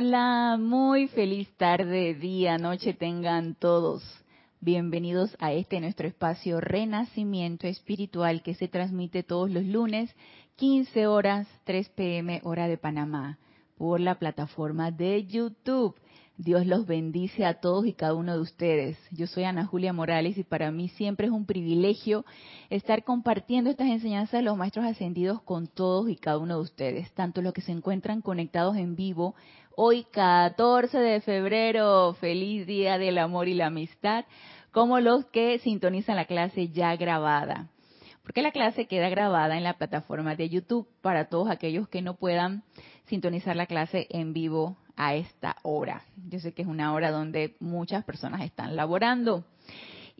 Hola, muy feliz tarde, día, noche tengan todos. Bienvenidos a este nuestro espacio Renacimiento Espiritual que se transmite todos los lunes, 15 horas, 3 pm hora de Panamá, por la plataforma de YouTube. Dios los bendice a todos y cada uno de ustedes. Yo soy Ana Julia Morales y para mí siempre es un privilegio estar compartiendo estas enseñanzas de los maestros ascendidos con todos y cada uno de ustedes, tanto los que se encuentran conectados en vivo hoy 14 de febrero, feliz día del amor y la amistad, como los que sintonizan la clase ya grabada. Porque la clase queda grabada en la plataforma de YouTube para todos aquellos que no puedan sintonizar la clase en vivo a esta hora. Yo sé que es una hora donde muchas personas están laborando.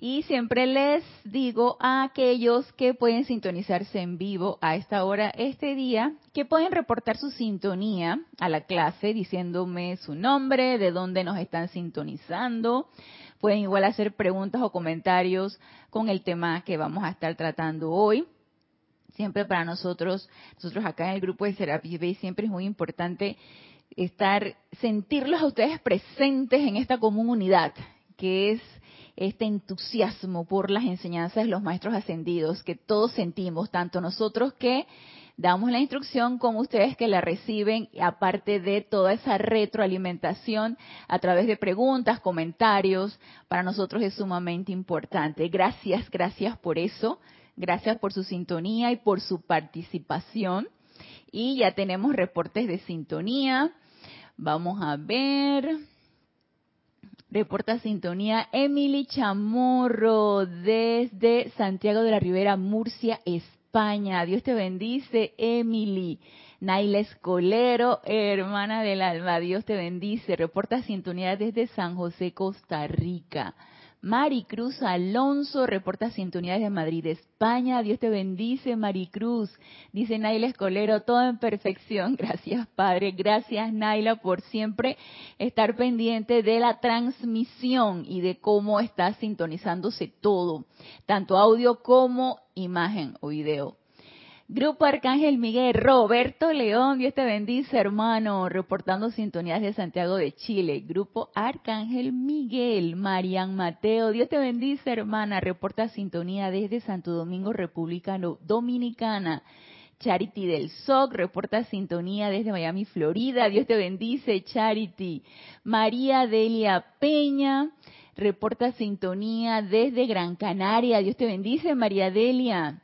Y siempre les digo a aquellos que pueden sintonizarse en vivo a esta hora, este día, que pueden reportar su sintonía a la clase diciéndome su nombre, de dónde nos están sintonizando. Pueden igual hacer preguntas o comentarios con el tema que vamos a estar tratando hoy siempre para nosotros, nosotros acá en el grupo de Serapis Bay, siempre es muy importante estar, sentirlos a ustedes presentes en esta comunidad, que es este entusiasmo por las enseñanzas de los maestros ascendidos que todos sentimos, tanto nosotros que damos la instrucción como ustedes que la reciben, aparte de toda esa retroalimentación a través de preguntas, comentarios, para nosotros es sumamente importante. Gracias, gracias por eso, gracias por su sintonía y por su participación. Y ya tenemos reportes de sintonía. Vamos a ver. Reporta sintonía Emily Chamorro desde Santiago de la Ribera, Murcia, España. Dios te bendice, Emily. Naila Escolero, hermana del alma, Dios te bendice. Reporta sintonía desde San José, Costa Rica. Maricruz Alonso reporta sintonía desde Madrid, España. Dios te bendice, Maricruz. Dice Naila Escolero, todo en perfección. Gracias, Padre. Gracias, Naila, por siempre estar pendiente de la transmisión y de cómo está sintonizándose todo, tanto audio como imagen o video. Grupo Arcángel Miguel, Roberto León, Dios te bendice, hermano, reportando sintonías de Santiago de Chile. Grupo Arcángel Miguel, Marian Mateo, Dios te bendice, hermana, reporta sintonía desde Santo Domingo, República Dominicana. Charity del SOC, reporta sintonía desde Miami, Florida. Dios te bendice, Charity. María Delia Peña, reporta sintonía desde Gran Canaria. Dios te bendice, María Delia.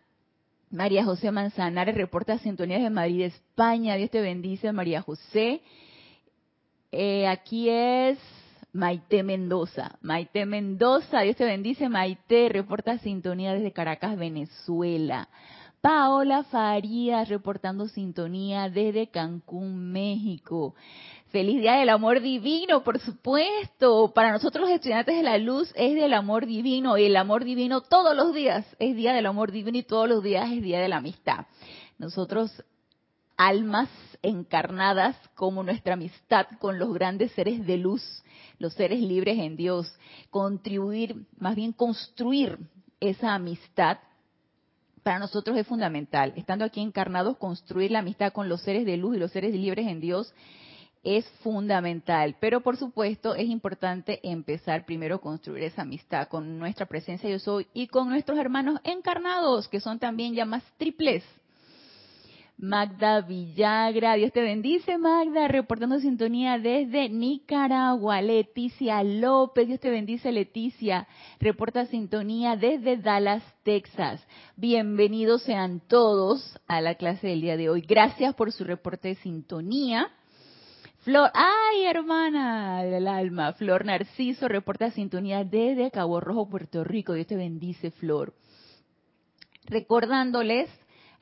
María José Manzanares reporta sintonías de Madrid, España. Dios te bendice, María José. Eh, aquí es Maite Mendoza. Maite Mendoza, Dios te bendice, Maite. Reporta sintonía desde Caracas, Venezuela. Paola Farías reportando sintonía desde Cancún, México. Feliz Día del Amor Divino, por supuesto. Para nosotros los estudiantes de la luz es del amor divino y el amor divino todos los días es Día del Amor Divino y todos los días es Día de la Amistad. Nosotros, almas encarnadas como nuestra amistad con los grandes seres de luz, los seres libres en Dios, contribuir, más bien construir esa amistad para nosotros es fundamental. Estando aquí encarnados, construir la amistad con los seres de luz y los seres libres en Dios es fundamental. Pero por supuesto es importante empezar primero a construir esa amistad con nuestra presencia yo soy y con nuestros hermanos encarnados, que son también ya más triples. Magda Villagra, Dios te bendice Magda, reportando sintonía desde Nicaragua. Leticia López, Dios te bendice Leticia, reporta sintonía desde Dallas, Texas. Bienvenidos sean todos a la clase del día de hoy. Gracias por su reporte de sintonía. Flor, ay hermana del alma, Flor Narciso reporta sintonía desde Cabo Rojo, Puerto Rico. Dios te bendice, Flor. Recordándoles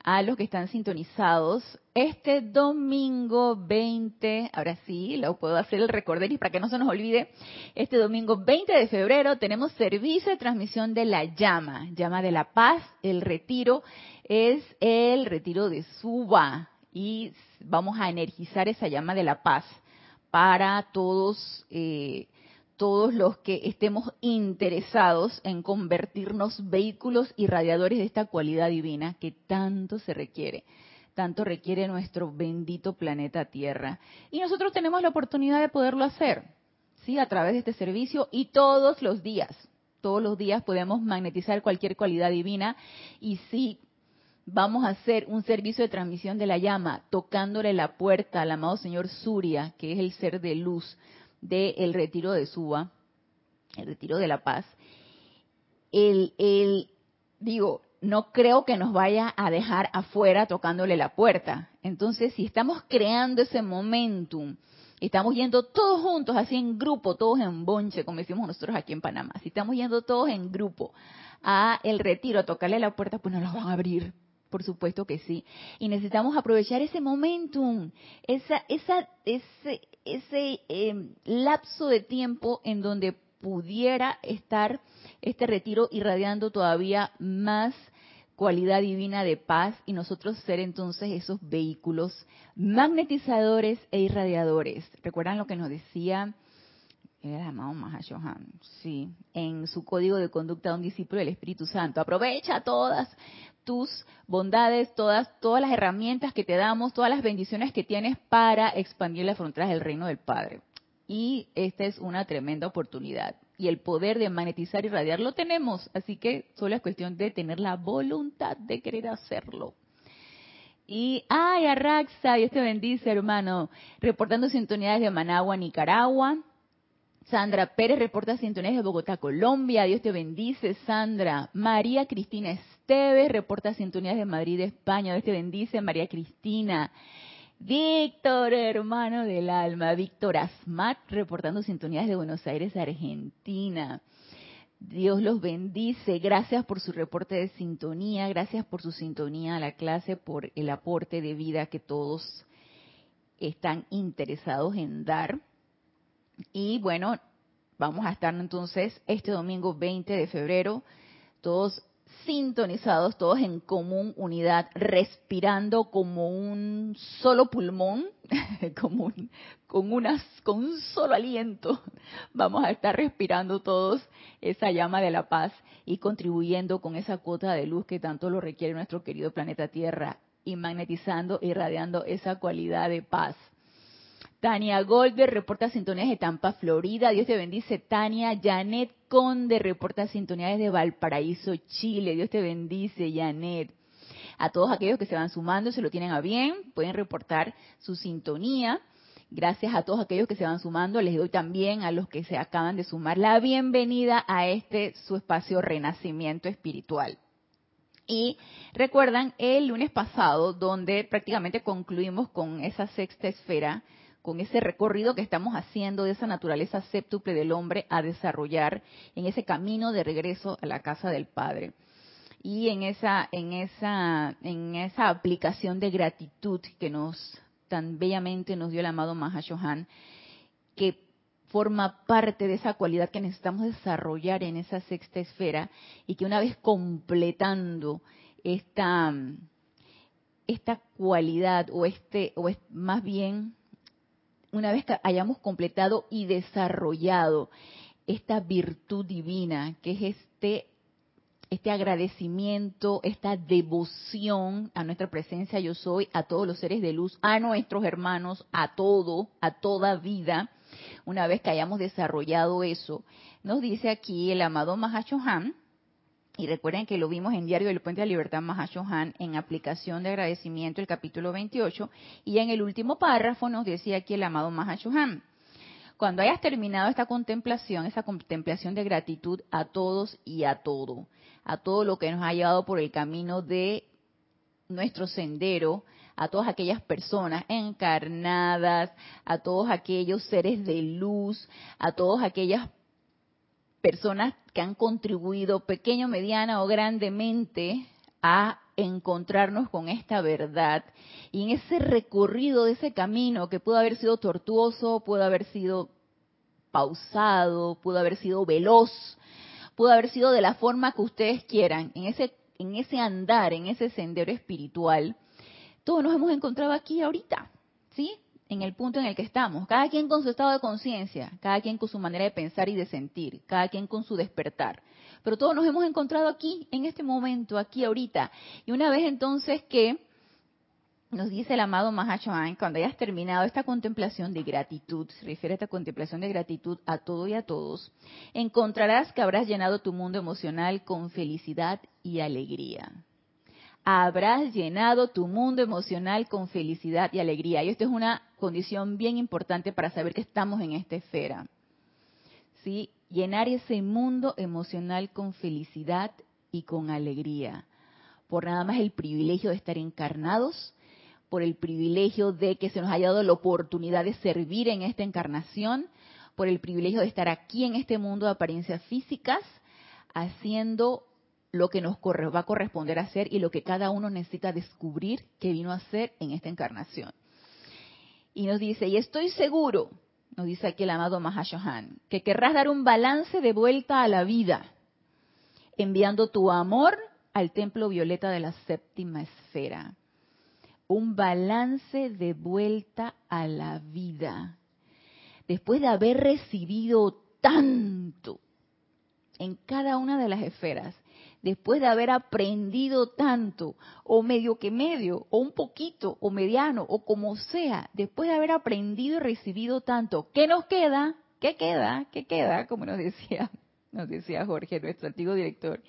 a los que están sintonizados, este domingo 20, ahora sí, lo puedo hacer el y para que no se nos olvide, este domingo 20 de febrero tenemos servicio de transmisión de la llama, llama de la paz, el retiro es el retiro de Suba, y vamos a energizar esa llama de la paz para todos, eh, todos los que estemos interesados en convertirnos vehículos irradiadores de esta cualidad divina que tanto se requiere. tanto requiere nuestro bendito planeta Tierra. Y nosotros tenemos la oportunidad de poderlo hacer, ¿sí? A través de este servicio y todos los días. Todos los días podemos magnetizar cualquier cualidad divina y si vamos a hacer un servicio de transmisión de la llama, tocándole la puerta al amado señor Surya, que es el ser de luz del retiro de Suba, el retiro de la paz. El, el, digo, no creo que nos vaya a dejar afuera tocándole la puerta. Entonces, si estamos creando ese momentum, estamos yendo todos juntos, así en grupo, todos en bonche, como decimos nosotros aquí en Panamá, si estamos yendo todos en grupo a el retiro, a tocarle la puerta, pues nos lo van a abrir. Por supuesto que sí. Y necesitamos aprovechar ese momentum, esa, esa, ese, ese em, lapso de tiempo en donde pudiera estar este retiro irradiando todavía más cualidad divina de paz y nosotros ser entonces esos vehículos magnetizadores e irradiadores. ¿Recuerdan lo que nos decía el amado Mahashohan? Sí, en su código de conducta de un discípulo del Espíritu Santo. Aprovecha todas tus bondades, todas, todas las herramientas que te damos, todas las bendiciones que tienes para expandir las fronteras del reino del Padre. Y esta es una tremenda oportunidad y el poder de magnetizar y radiar lo tenemos, así que solo es cuestión de tener la voluntad de querer hacerlo. Y, ay, Arraxa, Dios te bendice, hermano. Reportando sintonías de Managua, Nicaragua. Sandra Pérez reporta sintonías de Bogotá, Colombia. Dios te bendice, Sandra. María Cristina Esteves reporta sintonías de Madrid, España. Dios te bendice, María Cristina. Víctor, hermano del alma, Víctor Asmat, reportando sintonías de Buenos Aires, Argentina. Dios los bendice. Gracias por su reporte de sintonía, gracias por su sintonía a la clase, por el aporte de vida que todos están interesados en dar. Y bueno, vamos a estar entonces este domingo 20 de febrero, todos sintonizados, todos en común unidad, respirando como un solo pulmón, como con, unas, con un solo aliento. Vamos a estar respirando todos esa llama de la paz y contribuyendo con esa cuota de luz que tanto lo requiere nuestro querido planeta Tierra y magnetizando, irradiando esa cualidad de paz Tania Golder reporta sintonías de Tampa, Florida. Dios te bendice, Tania. Janet Conde reporta sintonías de Valparaíso, Chile. Dios te bendice, Janet. A todos aquellos que se van sumando, se lo tienen a bien, pueden reportar su sintonía. Gracias a todos aquellos que se van sumando. Les doy también a los que se acaban de sumar la bienvenida a este su espacio Renacimiento Espiritual. Y recuerdan el lunes pasado, donde prácticamente concluimos con esa sexta esfera con ese recorrido que estamos haciendo de esa naturaleza séptuple del hombre a desarrollar en ese camino de regreso a la casa del Padre. Y en esa, en esa, en esa aplicación de gratitud que nos tan bellamente nos dio el amado Mahashohan, que forma parte de esa cualidad que necesitamos desarrollar en esa sexta esfera y que una vez completando esta, esta cualidad o este, o es más bien una vez que hayamos completado y desarrollado esta virtud divina, que es este, este agradecimiento, esta devoción a nuestra presencia yo soy, a todos los seres de luz, a nuestros hermanos, a todo, a toda vida, una vez que hayamos desarrollado eso, nos dice aquí el amado Mahashohan, y recuerden que lo vimos en Diario del Puente de la Libertad Mahashohan en aplicación de agradecimiento, el capítulo 28, y en el último párrafo nos decía aquí el amado Mahashohan. Cuando hayas terminado esta contemplación, esa contemplación de gratitud a todos y a todo, a todo lo que nos ha llevado por el camino de nuestro sendero, a todas aquellas personas encarnadas, a todos aquellos seres de luz, a todas aquellas personas que han contribuido pequeño, mediana o grandemente a encontrarnos con esta verdad. Y en ese recorrido de ese camino que pudo haber sido tortuoso, pudo haber sido pausado, pudo haber sido veloz, pudo haber sido de la forma que ustedes quieran, en ese, en ese andar, en ese sendero espiritual, todos nos hemos encontrado aquí ahorita, ¿sí? En el punto en el que estamos, cada quien con su estado de conciencia, cada quien con su manera de pensar y de sentir, cada quien con su despertar. Pero todos nos hemos encontrado aquí, en este momento, aquí ahorita. Y una vez entonces que nos dice el amado Mahachohan, cuando hayas terminado esta contemplación de gratitud, se refiere a esta contemplación de gratitud a todo y a todos, encontrarás que habrás llenado tu mundo emocional con felicidad y alegría. Habrás llenado tu mundo emocional con felicidad y alegría. Y esto es una condición bien importante para saber que estamos en esta esfera. ¿Sí? Llenar ese mundo emocional con felicidad y con alegría. Por nada más el privilegio de estar encarnados, por el privilegio de que se nos haya dado la oportunidad de servir en esta encarnación, por el privilegio de estar aquí en este mundo de apariencias físicas, haciendo lo que nos va a corresponder hacer y lo que cada uno necesita descubrir que vino a hacer en esta encarnación. Y nos dice, y estoy seguro, nos dice aquí el amado Mahashohan, que querrás dar un balance de vuelta a la vida, enviando tu amor al templo violeta de la séptima esfera un balance de vuelta a la vida. Después de haber recibido tanto en cada una de las esferas, después de haber aprendido tanto, o medio que medio, o un poquito, o mediano, o como sea, después de haber aprendido y recibido tanto, ¿qué nos queda? ¿Qué queda? ¿Qué queda? Como nos decía, nos decía Jorge, nuestro antiguo director,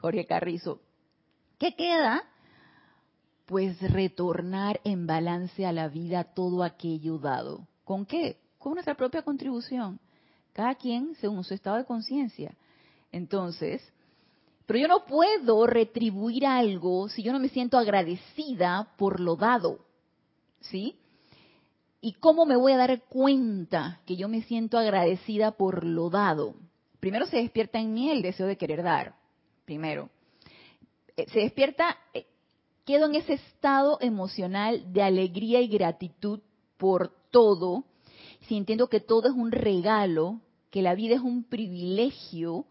Jorge Carrizo. ¿Qué queda? pues retornar en balance a la vida todo aquello dado. ¿Con qué? Con nuestra propia contribución. Cada quien según su estado de conciencia. Entonces, pero yo no puedo retribuir algo si yo no me siento agradecida por lo dado. ¿Sí? ¿Y cómo me voy a dar cuenta que yo me siento agradecida por lo dado? Primero se despierta en mí el deseo de querer dar. Primero. Eh, se despierta eh, quedo en ese estado emocional de alegría y gratitud por todo, sintiendo que todo es un regalo, que la vida es un privilegio.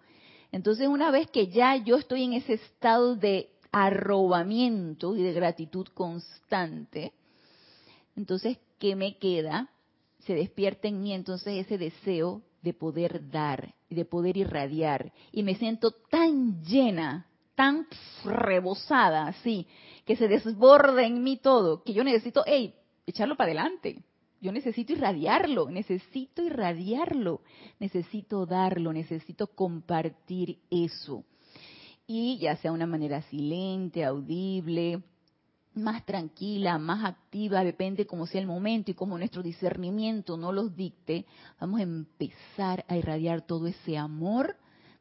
Entonces, una vez que ya yo estoy en ese estado de arrobamiento y de gratitud constante, entonces, ¿qué me queda? Se despierta en mí entonces ese deseo de poder dar, de poder irradiar. Y me siento tan llena, tan rebosada, así, que se desborde en mí todo, que yo necesito, hey, echarlo para adelante. Yo necesito irradiarlo, necesito irradiarlo, necesito darlo, necesito compartir eso. Y ya sea una manera silente, audible, más tranquila, más activa, depende cómo sea el momento y cómo nuestro discernimiento no los dicte, vamos a empezar a irradiar todo ese amor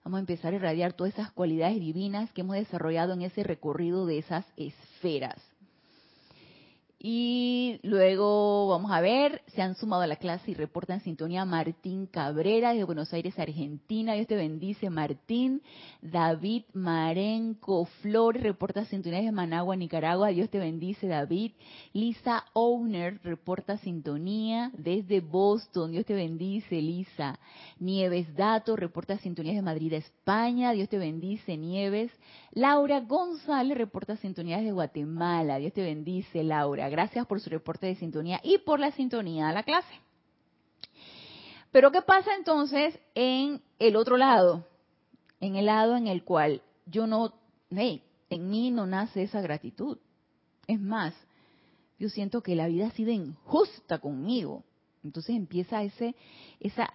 vamos a empezar a irradiar todas esas cualidades divinas que hemos desarrollado en ese recorrido de esas esferas. Y luego vamos a ver, se han sumado a la clase y reportan sintonía Martín Cabrera de Buenos Aires, Argentina. Dios te bendice, Martín. David Marenco Flores reporta sintonía de Managua, Nicaragua. Dios te bendice, David. Lisa Owner reporta sintonía desde Boston. Dios te bendice, Lisa. Nieves Dato reporta sintonía de Madrid, España. Dios te bendice, Nieves. Laura González reporta sintonía de Guatemala. Dios te bendice, Laura. Gracias por su reporte de sintonía y por la sintonía a la clase. Pero ¿qué pasa entonces en el otro lado? En el lado en el cual yo no, hey, en mí no nace esa gratitud. Es más, yo siento que la vida ha sido injusta conmigo. Entonces empieza ese, esa,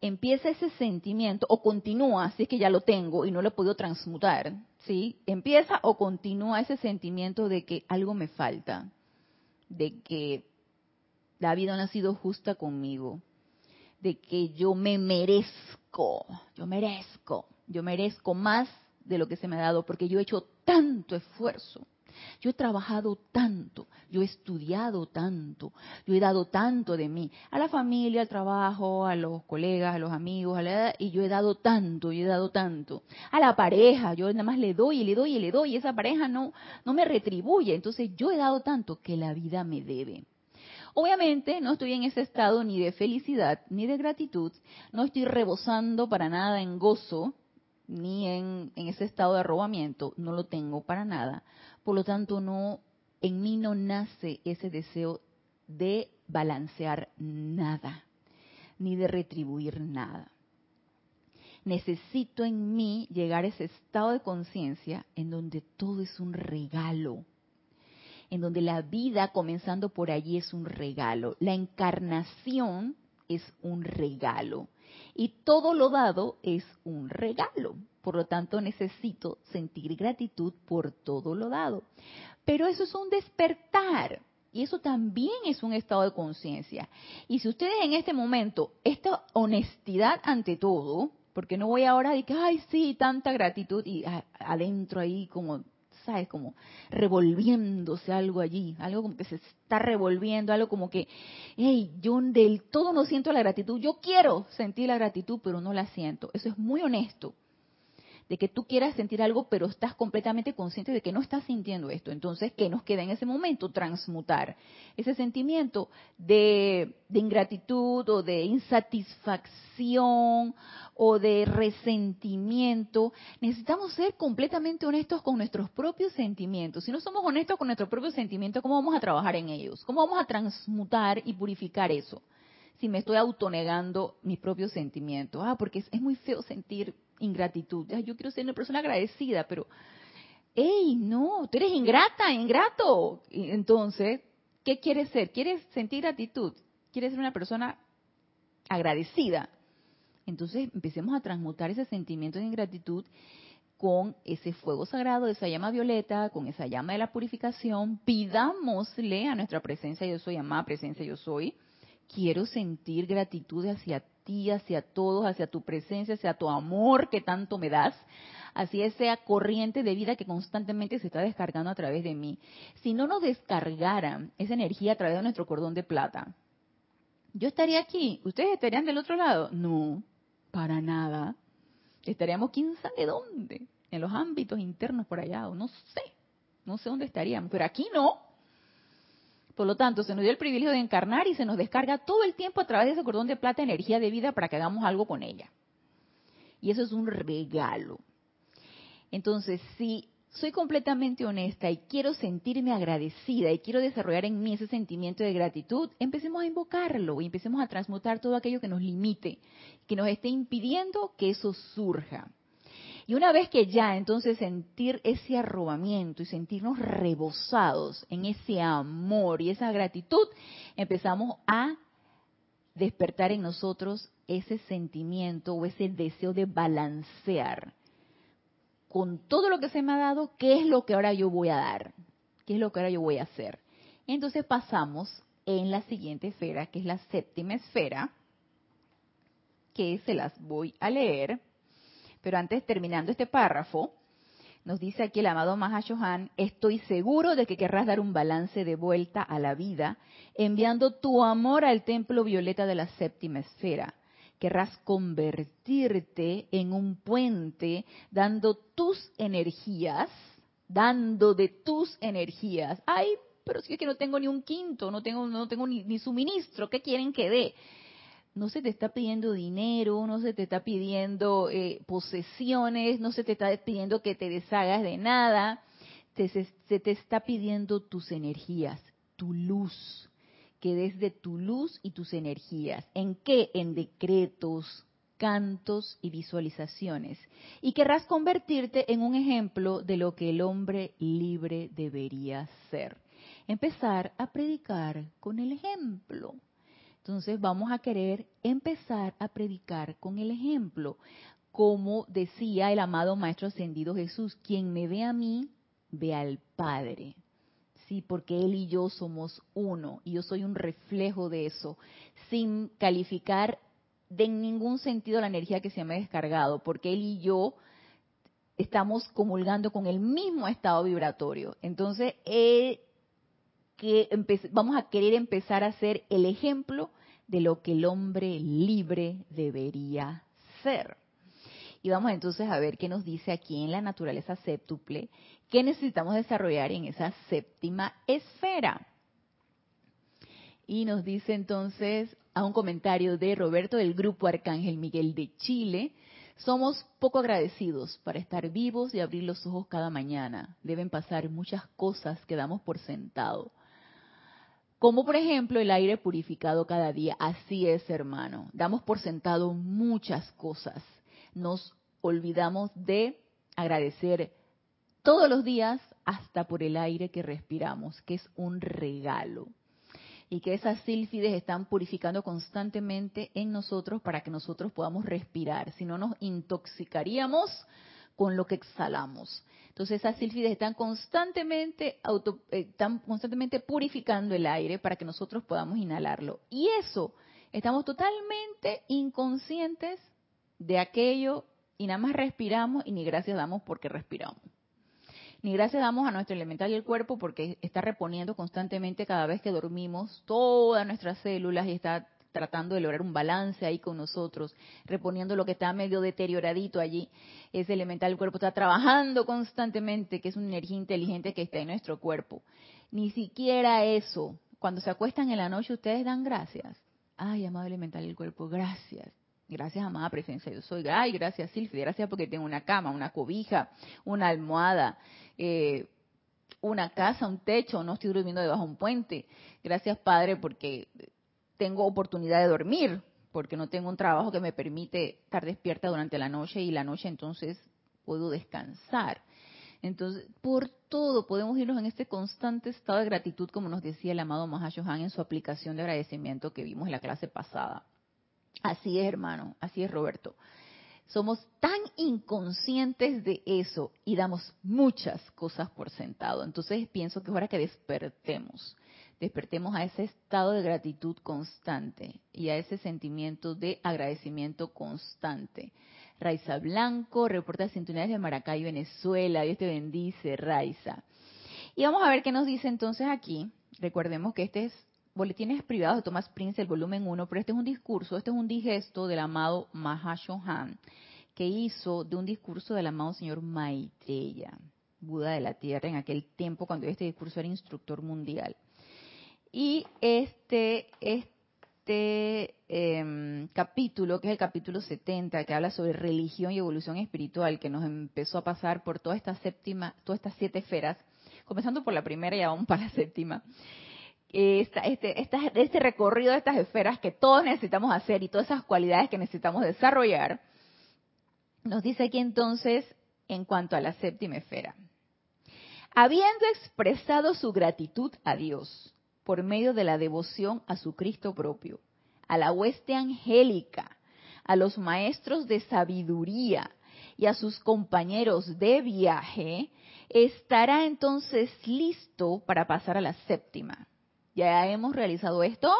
empieza ese sentimiento o continúa, si es que ya lo tengo y no lo he podido transmutar, ¿sí? Empieza o continúa ese sentimiento de que algo me falta, de que la vida no ha sido justa conmigo, de que yo me merezco, yo merezco, yo merezco más de lo que se me ha dado porque yo he hecho tanto esfuerzo yo he trabajado tanto, yo he estudiado tanto, yo he dado tanto de mí, a la familia, al trabajo, a los colegas, a los amigos, a la, y yo he dado tanto, yo he dado tanto. A la pareja, yo nada más le doy y le doy y le doy, y esa pareja no, no me retribuye. Entonces yo he dado tanto que la vida me debe. Obviamente no estoy en ese estado ni de felicidad ni de gratitud, no estoy rebosando para nada en gozo, ni en, en, ese estado de arrobamiento, no lo tengo para nada, por lo tanto, no, en mí no nace ese deseo de balancear nada, ni de retribuir nada. Necesito en mí llegar a ese estado de conciencia en donde todo es un regalo, en donde la vida comenzando por allí es un regalo. La encarnación es un regalo. Y todo lo dado es un regalo. Por lo tanto, necesito sentir gratitud por todo lo dado. Pero eso es un despertar. Y eso también es un estado de conciencia. Y si ustedes en este momento, esta honestidad ante todo, porque no voy ahora a decir, ay, sí, tanta gratitud, y adentro ahí como ¿sabes? Como revolviéndose algo allí, algo como que se está revolviendo, algo como que, hey, yo del todo no siento la gratitud, yo quiero sentir la gratitud, pero no la siento. Eso es muy honesto de que tú quieras sentir algo, pero estás completamente consciente de que no estás sintiendo esto. Entonces, ¿qué nos queda en ese momento? Transmutar ese sentimiento de, ingratitud o de insatisfacción o de resentimiento. Necesitamos ser completamente honestos con nuestros propios sentimientos. Si no somos honestos con nuestros propios sentimientos, ¿cómo vamos a trabajar en ellos? ¿Cómo vamos a transmutar y purificar eso? Si me estoy autonegando mis propios sentimientos. Ah, porque es muy feo sentir ingratitud. Yo quiero ser una persona agradecida, pero, hey, no, tú eres ingrata, ingrato. Entonces, ¿qué quieres ser? ¿Quieres sentir gratitud? ¿Quieres ser una persona agradecida? Entonces, empecemos a transmutar ese sentimiento de ingratitud con ese fuego sagrado, esa llama violeta, con esa llama de la purificación, pidámosle a nuestra presencia yo soy, amada presencia yo soy, quiero sentir gratitud hacia ti, hacia todos, hacia tu presencia, hacia tu amor que tanto me das, hacia esa corriente de vida que constantemente se está descargando a través de mí. Si no nos descargaran esa energía a través de nuestro cordón de plata, yo estaría aquí, ustedes estarían del otro lado. No, para nada. Estaríamos quién sabe dónde, en los ámbitos internos por allá, o no sé, no sé dónde estaríamos, pero aquí no. Por lo tanto, se nos dio el privilegio de encarnar y se nos descarga todo el tiempo a través de ese cordón de plata energía de vida para que hagamos algo con ella. Y eso es un regalo. Entonces, si soy completamente honesta y quiero sentirme agradecida y quiero desarrollar en mí ese sentimiento de gratitud, empecemos a invocarlo y empecemos a transmutar todo aquello que nos limite, que nos esté impidiendo que eso surja. Y una vez que ya entonces sentir ese arrobamiento y sentirnos rebosados en ese amor y esa gratitud, empezamos a despertar en nosotros ese sentimiento o ese deseo de balancear con todo lo que se me ha dado, ¿qué es lo que ahora yo voy a dar? ¿Qué es lo que ahora yo voy a hacer? Entonces pasamos en la siguiente esfera, que es la séptima esfera, que se las voy a leer. Pero antes, terminando este párrafo, nos dice aquí el amado Mahashohan, estoy seguro de que querrás dar un balance de vuelta a la vida, enviando tu amor al templo violeta de la séptima esfera. Querrás convertirte en un puente, dando tus energías, dando de tus energías. Ay, pero si es que no tengo ni un quinto, no tengo, no tengo ni, ni suministro, ¿qué quieren que dé? No se te está pidiendo dinero, no se te está pidiendo eh, posesiones, no se te está pidiendo que te deshagas de nada, se, te está pidiendo tus energías, tu luz, que desde tu luz y tus energías. ¿En qué? En decretos, cantos y visualizaciones. Y querrás convertirte en un ejemplo de lo que el hombre libre debería ser. Empezar a predicar con el ejemplo. Entonces vamos a querer empezar a predicar con el ejemplo. Como decía el amado Maestro Ascendido Jesús, quien me ve a mí, ve al Padre. Sí, porque Él y yo somos uno y yo soy un reflejo de eso, sin calificar de ningún sentido la energía que se me ha descargado, porque Él y yo estamos comulgando con el mismo estado vibratorio. Entonces, eh, vamos a querer empezar a ser el ejemplo de lo que el hombre libre debería ser. Y vamos entonces a ver qué nos dice aquí en la naturaleza séptuple, qué necesitamos desarrollar en esa séptima esfera. Y nos dice entonces a un comentario de Roberto del Grupo Arcángel Miguel de Chile, somos poco agradecidos para estar vivos y abrir los ojos cada mañana. Deben pasar muchas cosas que damos por sentado. Como por ejemplo el aire purificado cada día. Así es, hermano. Damos por sentado muchas cosas. Nos olvidamos de agradecer todos los días hasta por el aire que respiramos, que es un regalo. Y que esas sílfides están purificando constantemente en nosotros para que nosotros podamos respirar. Si no, nos intoxicaríamos con lo que exhalamos. Entonces esas sílfides están constantemente, auto, eh, están constantemente purificando el aire para que nosotros podamos inhalarlo. Y eso, estamos totalmente inconscientes de aquello y nada más respiramos y ni gracias damos porque respiramos. Ni gracias damos a nuestro elemental y el cuerpo porque está reponiendo constantemente cada vez que dormimos todas nuestras células y está tratando de lograr un balance ahí con nosotros, reponiendo lo que está medio deterioradito allí. Ese elemental cuerpo está trabajando constantemente, que es una energía inteligente que está en nuestro cuerpo. Ni siquiera eso. Cuando se acuestan en la noche, ustedes dan gracias. Ay, amado elemental del cuerpo, gracias. Gracias, amada presencia, yo soy. Ay, gracias, Silvia. Gracias porque tengo una cama, una cobija, una almohada, eh, una casa, un techo. No estoy durmiendo debajo de un puente. Gracias, Padre, porque tengo oportunidad de dormir, porque no tengo un trabajo que me permite estar despierta durante la noche y la noche entonces puedo descansar. Entonces, por todo podemos irnos en este constante estado de gratitud, como nos decía el amado Mahashohan en su aplicación de agradecimiento que vimos en la clase pasada. Así es, hermano, así es, Roberto. Somos tan inconscientes de eso y damos muchas cosas por sentado. Entonces pienso que es hora que despertemos, despertemos a ese estado de gratitud constante y a ese sentimiento de agradecimiento constante. Raiza Blanco, reporta de sintonía de Maracay, Venezuela. Dios te bendice, Raiza. Y vamos a ver qué nos dice entonces aquí. Recordemos que este es Boletines Privados de Thomas Prince, el volumen 1, pero este es un discurso, este es un digesto del amado Mahashohan, que hizo de un discurso del amado señor Maitreya, Buda de la Tierra, en aquel tiempo cuando este discurso era instructor mundial. Y este, este em, capítulo, que es el capítulo 70, que habla sobre religión y evolución espiritual, que nos empezó a pasar por toda esta séptima, todas estas siete esferas, comenzando por la primera y aún para la séptima, este, este recorrido de estas esferas que todos necesitamos hacer y todas esas cualidades que necesitamos desarrollar, nos dice aquí entonces en cuanto a la séptima esfera. Habiendo expresado su gratitud a Dios por medio de la devoción a su Cristo propio, a la hueste angélica, a los maestros de sabiduría y a sus compañeros de viaje, estará entonces listo para pasar a la séptima ya hemos realizado esto.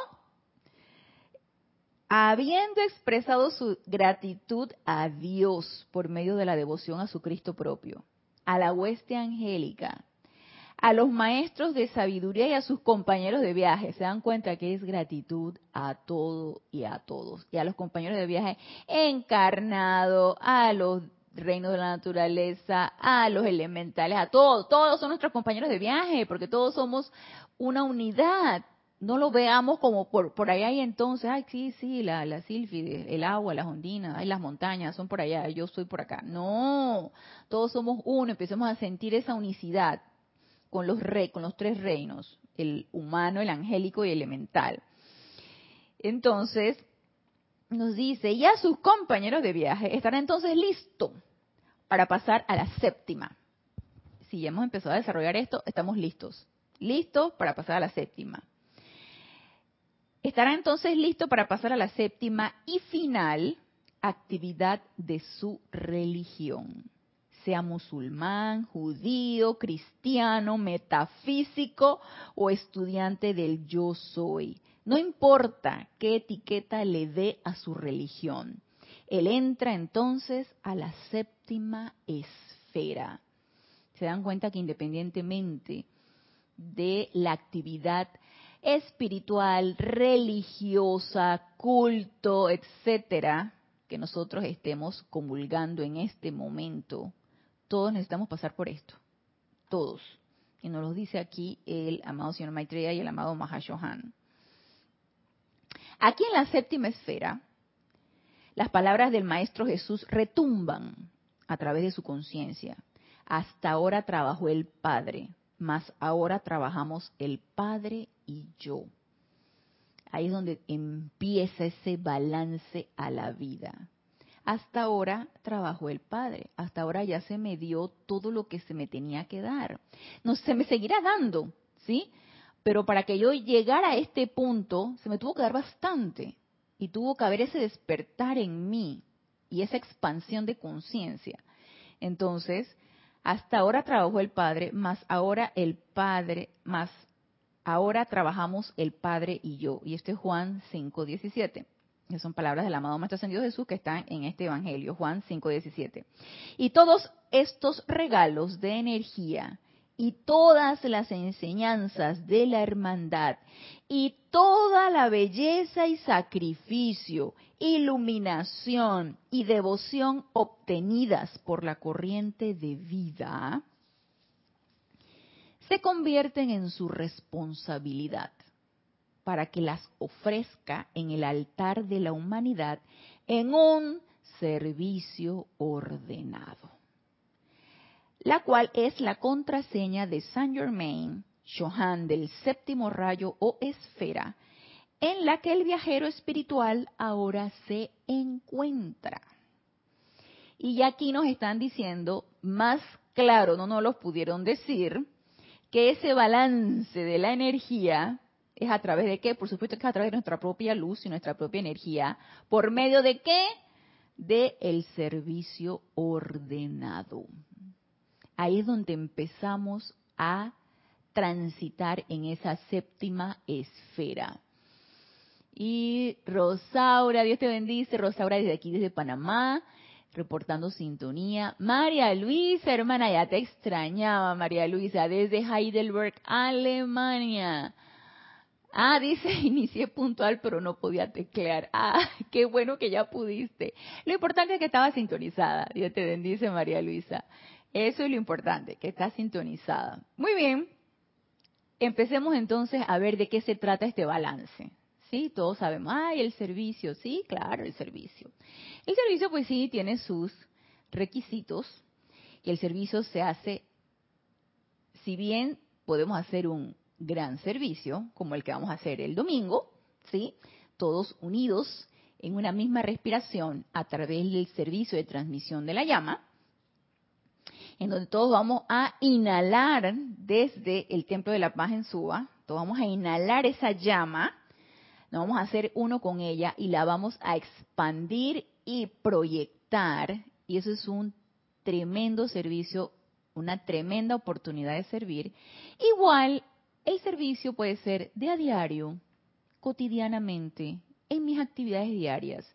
Habiendo expresado su gratitud a Dios por medio de la devoción a su Cristo propio, a la hueste angélica, a los maestros de sabiduría y a sus compañeros de viaje. Se dan cuenta que es gratitud a todo y a todos. Y a los compañeros de viaje encarnado, a los reinos de la naturaleza, a los elementales, a todos. Todos son nuestros compañeros de viaje, porque todos somos una unidad. No lo veamos como por, por allá y entonces, ay, sí, sí, la, la el agua, las ondinas, ay, las montañas son por allá, yo estoy por acá. No, todos somos uno, empecemos a sentir esa unicidad con los, tres reinos, el humano, el angélico y el elemental. Entonces, nos dice, y a sus compañeros de viaje estarán entonces listos para pasar a la séptima. Si ya hemos empezado a desarrollar esto, estamos listos. Listo para pasar a la séptima. Estará entonces listo para pasar a la séptima y final actividad de su religión. Sea musulmán, judío, cristiano, metafísico o estudiante del yo soy. No importa qué etiqueta le dé a su religión. Él entra entonces a la séptima esfera. Se dan cuenta que independientemente de la actividad espiritual, religiosa, culto, etcétera, que nosotros estemos comulgando en este momento. Todos necesitamos pasar por esto. Todos. Y nos lo dice aquí el amado señor Maitreya y el amado Mahashohan. Aquí en la séptima esfera, las palabras del Maestro Jesús retumban a través de su conciencia. Hasta ahora trabajó el Padre mas ahora trabajamos el Padre y yo. Ahí es donde empieza ese balance a la vida. Hasta ahora trabajó el Padre, hasta ahora ya se me dio todo lo que se me tenía que dar. No se me seguirá dando, ¿sí? Pero para que yo llegara a este punto, se me tuvo que dar bastante y tuvo que haber ese despertar en mí y esa expansión de conciencia. Entonces, hasta ahora trabajó el Padre, más ahora el Padre, más ahora trabajamos el Padre y yo. Y esto es Juan 5.17 que son palabras del amado Maestro Ascendido Jesús que están en este Evangelio, Juan 5:17. Y todos estos regalos de energía y todas las enseñanzas de la hermandad y toda la belleza y sacrificio, iluminación y devoción obtenidas por la corriente de vida, se convierten en su responsabilidad para que las ofrezca en el altar de la humanidad en un servicio ordenado, la cual es la contraseña de Saint Germain, Johan del séptimo rayo o esfera, en la que el viajero espiritual ahora se encuentra. Y ya aquí nos están diciendo, más claro, no nos lo pudieron decir, que ese balance de la energía es a través de qué? Por supuesto que es a través de nuestra propia luz y nuestra propia energía. ¿Por medio de qué? De el servicio ordenado. Ahí es donde empezamos a transitar en esa séptima esfera. Y Rosaura, Dios te bendice, Rosaura desde aquí, desde Panamá, reportando sintonía. María Luisa, hermana, ya te extrañaba, María Luisa, desde Heidelberg, Alemania. Ah, dice, inicié puntual, pero no podía teclear. Ah, qué bueno que ya pudiste. Lo importante es que estaba sintonizada. Dios te bendice, María Luisa. Eso es lo importante, que está sintonizada. Muy bien. Empecemos entonces a ver de qué se trata este balance. Sí, todos sabemos, ay, el servicio, sí, claro, el servicio. El servicio, pues sí, tiene sus requisitos y el servicio se hace, si bien podemos hacer un gran servicio, como el que vamos a hacer el domingo, ¿sí? Todos unidos en una misma respiración a través del servicio de transmisión de la llama, en donde todos vamos a inhalar desde el templo de la paz en Suba, todos vamos a inhalar esa llama, nos vamos a hacer uno con ella y la vamos a expandir y proyectar, y eso es un tremendo servicio, una tremenda oportunidad de servir. Igual el servicio puede ser de a diario, cotidianamente, en mis actividades diarias,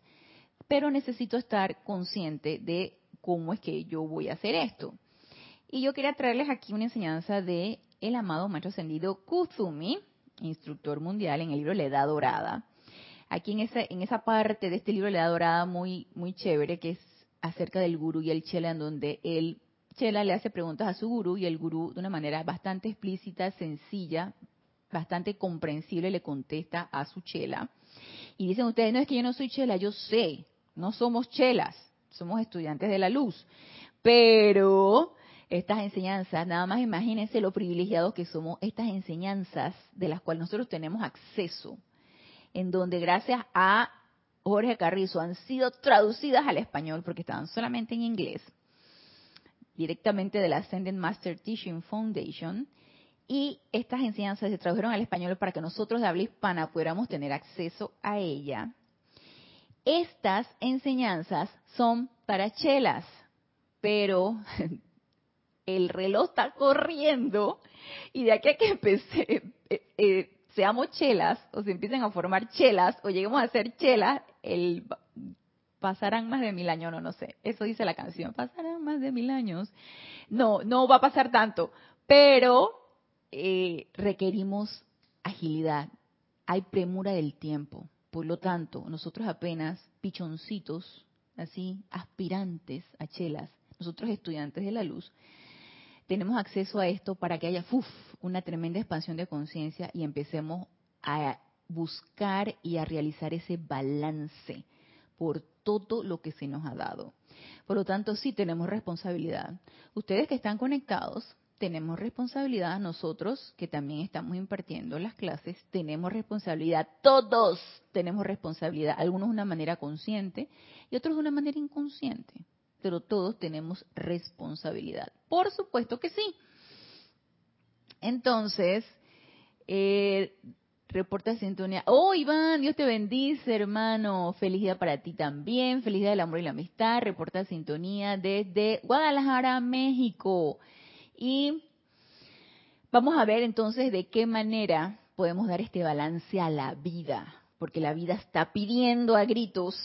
pero necesito estar consciente de cómo es que yo voy a hacer esto. Y yo quería traerles aquí una enseñanza de el amado maestro ascendido Kuzumi, instructor mundial en el libro La Edad Dorada. Aquí en esa, en esa parte de este libro La Edad Dorada muy, muy chévere, que es acerca del gurú y el chela, en donde él Chela le hace preguntas a su gurú y el gurú de una manera bastante explícita, sencilla, bastante comprensible le contesta a su chela. Y dicen ustedes, no es que yo no soy chela, yo sé, no somos chelas, somos estudiantes de la luz. Pero estas enseñanzas, nada más imagínense lo privilegiados que somos, estas enseñanzas de las cuales nosotros tenemos acceso, en donde gracias a Jorge Carrizo han sido traducidas al español porque estaban solamente en inglés directamente de la Ascended Master Teaching Foundation. Y estas enseñanzas se tradujeron al español para que nosotros de habla hispana pudiéramos tener acceso a ella. Estas enseñanzas son para chelas, pero el reloj está corriendo y de aquí a que empecé, eh, eh, seamos chelas o se empiecen a formar chelas o lleguemos a ser chelas, el pasarán más de mil años, no, no sé, eso dice la canción, pasarán más de mil años. No, no va a pasar tanto, pero eh, requerimos agilidad, hay premura del tiempo, por lo tanto, nosotros apenas pichoncitos, así, aspirantes a chelas, nosotros estudiantes de la luz, tenemos acceso a esto para que haya uf, una tremenda expansión de conciencia y empecemos a buscar y a realizar ese balance por todo lo que se nos ha dado. Por lo tanto, sí tenemos responsabilidad. Ustedes que están conectados tenemos responsabilidad nosotros, que también estamos impartiendo las clases, tenemos responsabilidad, todos tenemos responsabilidad, algunos de una manera consciente y otros de una manera inconsciente, pero todos tenemos responsabilidad. Por supuesto que sí. Entonces, eh, reporta sintonía. Oh, Iván, Dios te bendice, hermano. Felicidad para ti también. Felicidad del amor y la amistad. Reporta sintonía desde Guadalajara, México. Y vamos a ver entonces de qué manera podemos dar este balance a la vida, porque la vida está pidiendo a gritos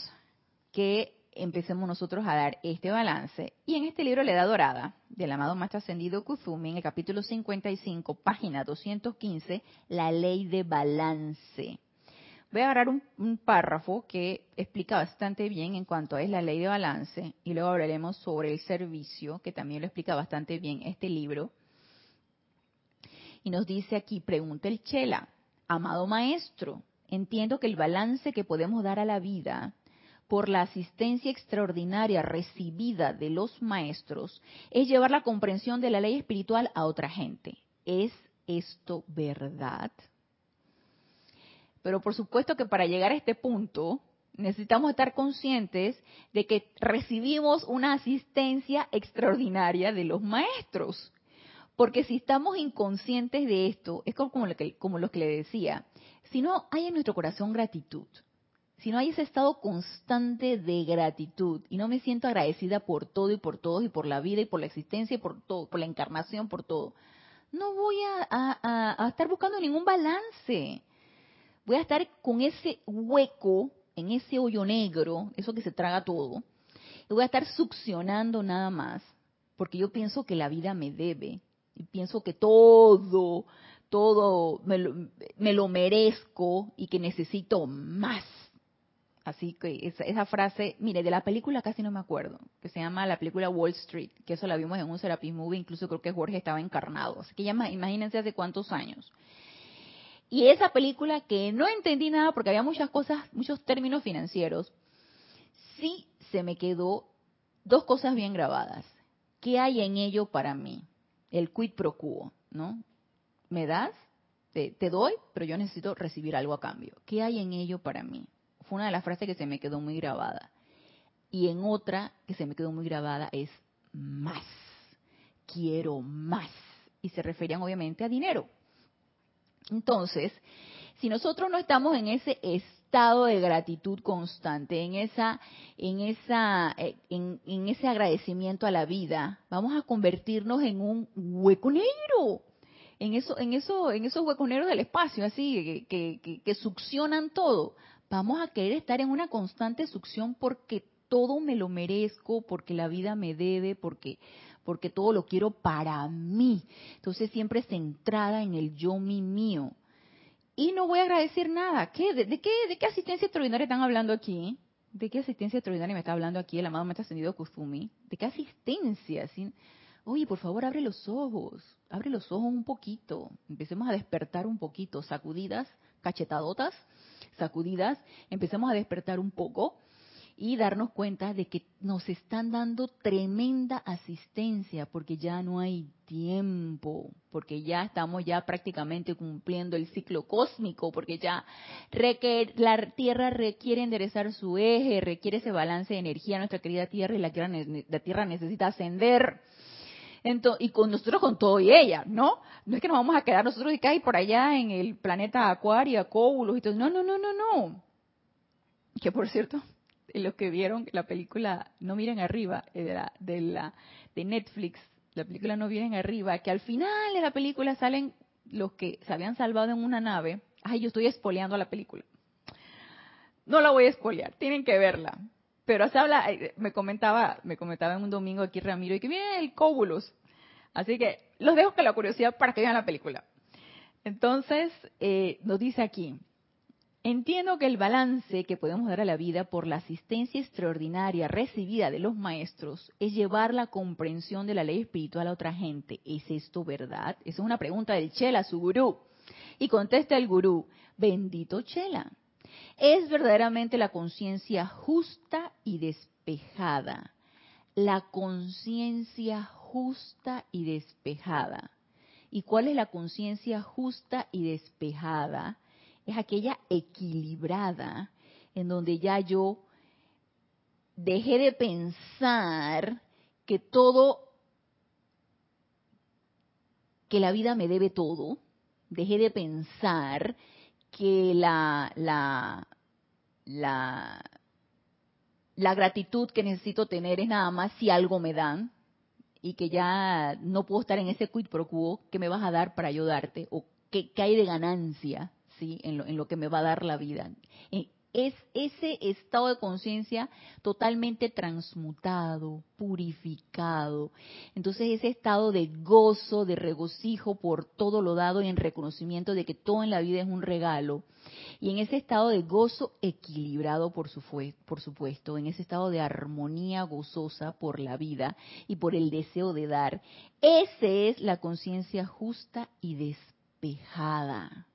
que empecemos nosotros a dar este balance. Y en este libro La Edad Dorada, del amado Maestro Ascendido Kuzumi, en el capítulo 55, página 215, la ley de balance. Voy a agarrar un, un, párrafo que explica bastante bien en cuanto a es la ley de balance y luego hablaremos sobre el servicio, que también lo explica bastante bien este libro. Y nos dice aquí, pregunta el Chela, amado maestro, entiendo que el balance que podemos dar a la vida por la asistencia extraordinaria recibida de los maestros es llevar la comprensión de la ley espiritual a otra gente. ¿Es esto verdad? Pero por supuesto que para llegar a este punto necesitamos estar conscientes de que recibimos una asistencia extraordinaria de los maestros. Porque si estamos inconscientes de esto, es como lo que, como lo que le decía, si no hay en nuestro corazón gratitud, si no hay ese estado constante de gratitud y no me siento agradecida por todo y por todos y por la vida y por la existencia y por todo, por la encarnación, por todo, no voy a, estar buscando ningún balance. Voy a estar con ese hueco, en ese hoyo negro, eso que se traga todo, y voy a estar succionando nada más, porque yo pienso que la vida me debe, y pienso que todo, todo me lo merezco y que necesito más. Así que esa, esa, frase, mire, de la película casi no me acuerdo, que se llama la película Wall Street, que eso la vimos en un Serapis Movie, incluso creo que Jorge estaba encarnado. Así que ya imagínense hace cuántos años. Y esa película que no entendí nada porque había muchas cosas, muchos términos financieros, sí se me quedó dos cosas bien grabadas. ¿Qué hay en ello para mí? El quid pro quo, ¿no? ¿Me das? Te, te doy, pero yo necesito recibir algo a cambio. ¿Qué hay en ello para mí? Fue una de las frases que se me quedó muy grabada. Y en otra que se me quedó muy grabada es más. Quiero más. Y se referían obviamente a dinero. Entonces, si nosotros no estamos en ese estado de gratitud constante, en esa, en esa, eh, en, ese agradecimiento a la vida, vamos a convertirnos en un hueco negro, en eso, en eso, en esos huecos negros del espacio, así que, que succionan todo. Vamos a querer estar en una constante succión porque todo me lo merezco, porque la vida me debe, porque porque todo lo quiero para mí. Entonces siempre centrada en el yo mi mío. Y no voy a agradecer nada. ¿Qué? ¿De, qué, de qué asistencia extraordinaria están hablando aquí? ¿De qué asistencia extraordinaria me está hablando aquí el amado Maestro Ascendido Kusumi? ¿De qué asistencia? Oye, por favor, abre los ojos. Abre los ojos un poquito. Empecemos a despertar un poquito. Sacudidas, cachetadotas, sacudidas. Empecemos a despertar un poco y darnos cuenta de que nos están dando tremenda asistencia porque ya no hay tiempo, porque ya estamos ya prácticamente cumpliendo el ciclo cósmico, porque ya la Tierra requiere enderezar su eje, requiere ese balance de energía, nuestra querida Tierra, y la Tierra, la tierra necesita ascender. Entonces, y con nosotros con todo y ella, ¿no? No es que nos vamos a quedar nosotros y caer por allá en el planeta Acuario, Cóbulos y todo. No, no, no, no, no. Que por cierto, los que vieron la película No miren arriba, eh, de, la, de, la, de Netflix, la película No miren arriba, que al final de la película salen los que se habían salvado en una nave. Ay, yo estoy espoleando la película. No la voy a espolear, tienen que verla. Pero se habla, me comentaba, me comentaba en un domingo aquí Ramiro, y que viene el Cóbulos. Así que los dejo con la curiosidad para que vean la película. Entonces, eh, nos dice aquí, Entiendo que el balance que podemos dar a la vida por la asistencia extraordinaria recibida de los maestros es llevar la comprensión de la ley espiritual a otra gente. ¿Es esto verdad? Esa es una pregunta del Chela, su gurú. Y contesta el gurú, bendito Chela, es verdaderamente la conciencia justa y despejada. La conciencia justa y despejada. ¿Y cuál es la conciencia justa y despejada? Es aquella equilibrada en donde ya yo dejé de pensar que todo, que la vida me debe todo, dejé de pensar que la, la, la, la gratitud que necesito tener es nada más si algo me dan y que ya no puedo estar en ese quid pro quo que me vas a dar para ayudarte o que, hay de ganancia sí en lo, en lo que me va a dar la vida es ese estado de conciencia totalmente transmutado, purificado. Entonces ese estado de gozo, de regocijo por todo lo dado y en reconocimiento de que todo en la vida es un regalo. Y en ese estado de gozo equilibrado, por, supuesto, en ese estado de armonía gozosa por la vida y por el deseo de dar, esa es la conciencia justa y despejada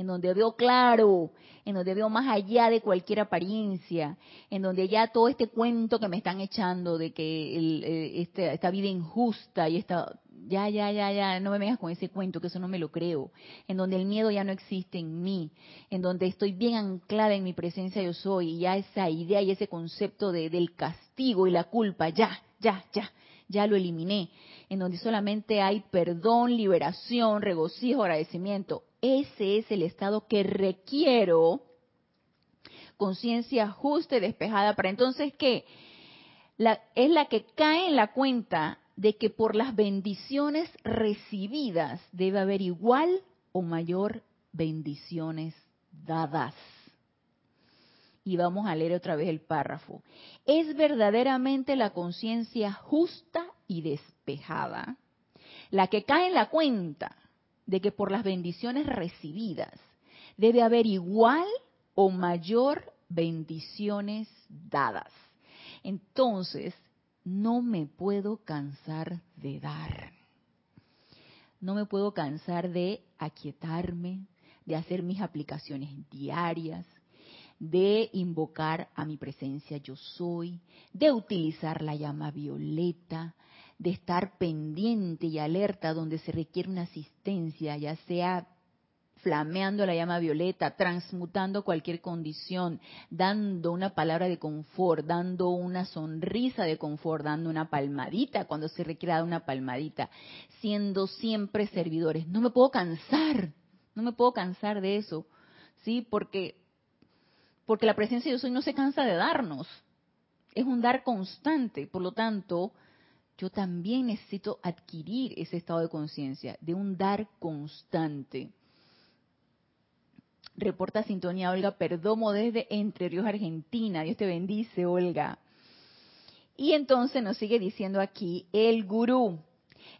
en donde veo claro, en donde veo más allá de cualquier apariencia, en donde ya todo este cuento que me están echando de que eh, este, esta vida injusta y esta, ya, ya, ya, ya, no me vengas con ese cuento, que eso no me lo creo, en donde el miedo ya no existe en mí, en donde estoy bien anclada en mi presencia yo soy, y ya esa idea y ese concepto de, del castigo y la culpa, ya, ya, ya, ya lo eliminé, en donde solamente hay perdón, liberación, regocijo, agradecimiento. Ese es el estado que requiero conciencia justa y despejada para entonces que es la que cae en la cuenta de que por las bendiciones recibidas debe haber igual o mayor bendiciones dadas. Y vamos a leer otra vez el párrafo. Es verdaderamente la conciencia justa y despejada la que cae en la cuenta de que por las bendiciones recibidas debe haber igual o mayor bendiciones dadas. Entonces, no me puedo cansar de dar. No me puedo cansar de aquietarme, de hacer mis aplicaciones diarias, de invocar a mi presencia yo soy, de utilizar la llama violeta, de estar pendiente y alerta donde se requiere una asistencia, ya sea flameando la llama violeta, transmutando cualquier condición, dando una palabra de confort, dando una sonrisa de confort, dando una palmadita cuando se requiera una palmadita, siendo siempre servidores. No me puedo cansar, no me puedo cansar de eso, ¿sí? Porque, porque la presencia de Dios no se cansa de darnos, es un dar constante, por lo tanto, yo también necesito adquirir ese estado de conciencia, de un dar constante. Reporta Sintonía Olga Perdomo desde Entre Ríos, Argentina. Dios te bendice, Olga. Y entonces nos sigue diciendo aquí el gurú.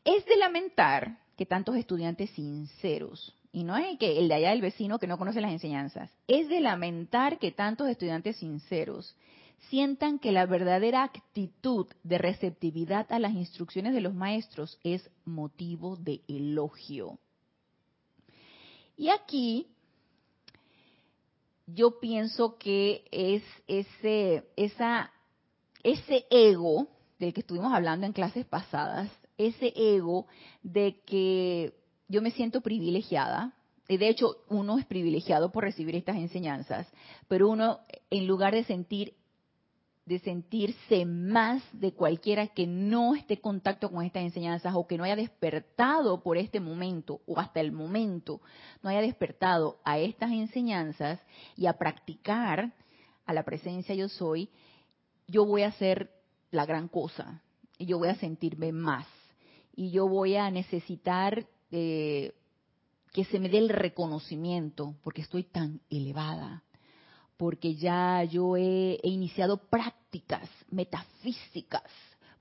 Es de lamentar que tantos estudiantes sinceros, y no es que el de allá del vecino que no conoce las enseñanzas, es de lamentar que tantos estudiantes sinceros sientan que la verdadera actitud de receptividad a las instrucciones de los maestros es motivo de elogio. Y aquí yo pienso que es ese, ese ego del que estuvimos hablando en clases pasadas, ese ego de que yo me siento privilegiada, y de hecho uno es privilegiado por recibir estas enseñanzas, pero uno en lugar de sentir de sentirse más de cualquiera que no esté en contacto con estas enseñanzas o que no haya despertado por este momento o hasta el momento, no haya despertado a estas enseñanzas y a practicar a la presencia yo soy, yo voy a hacer la gran cosa y yo voy a sentirme más. Y yo voy a necesitar eh, que se me dé el reconocimiento porque estoy tan elevada porque ya yo he, iniciado prácticas metafísicas,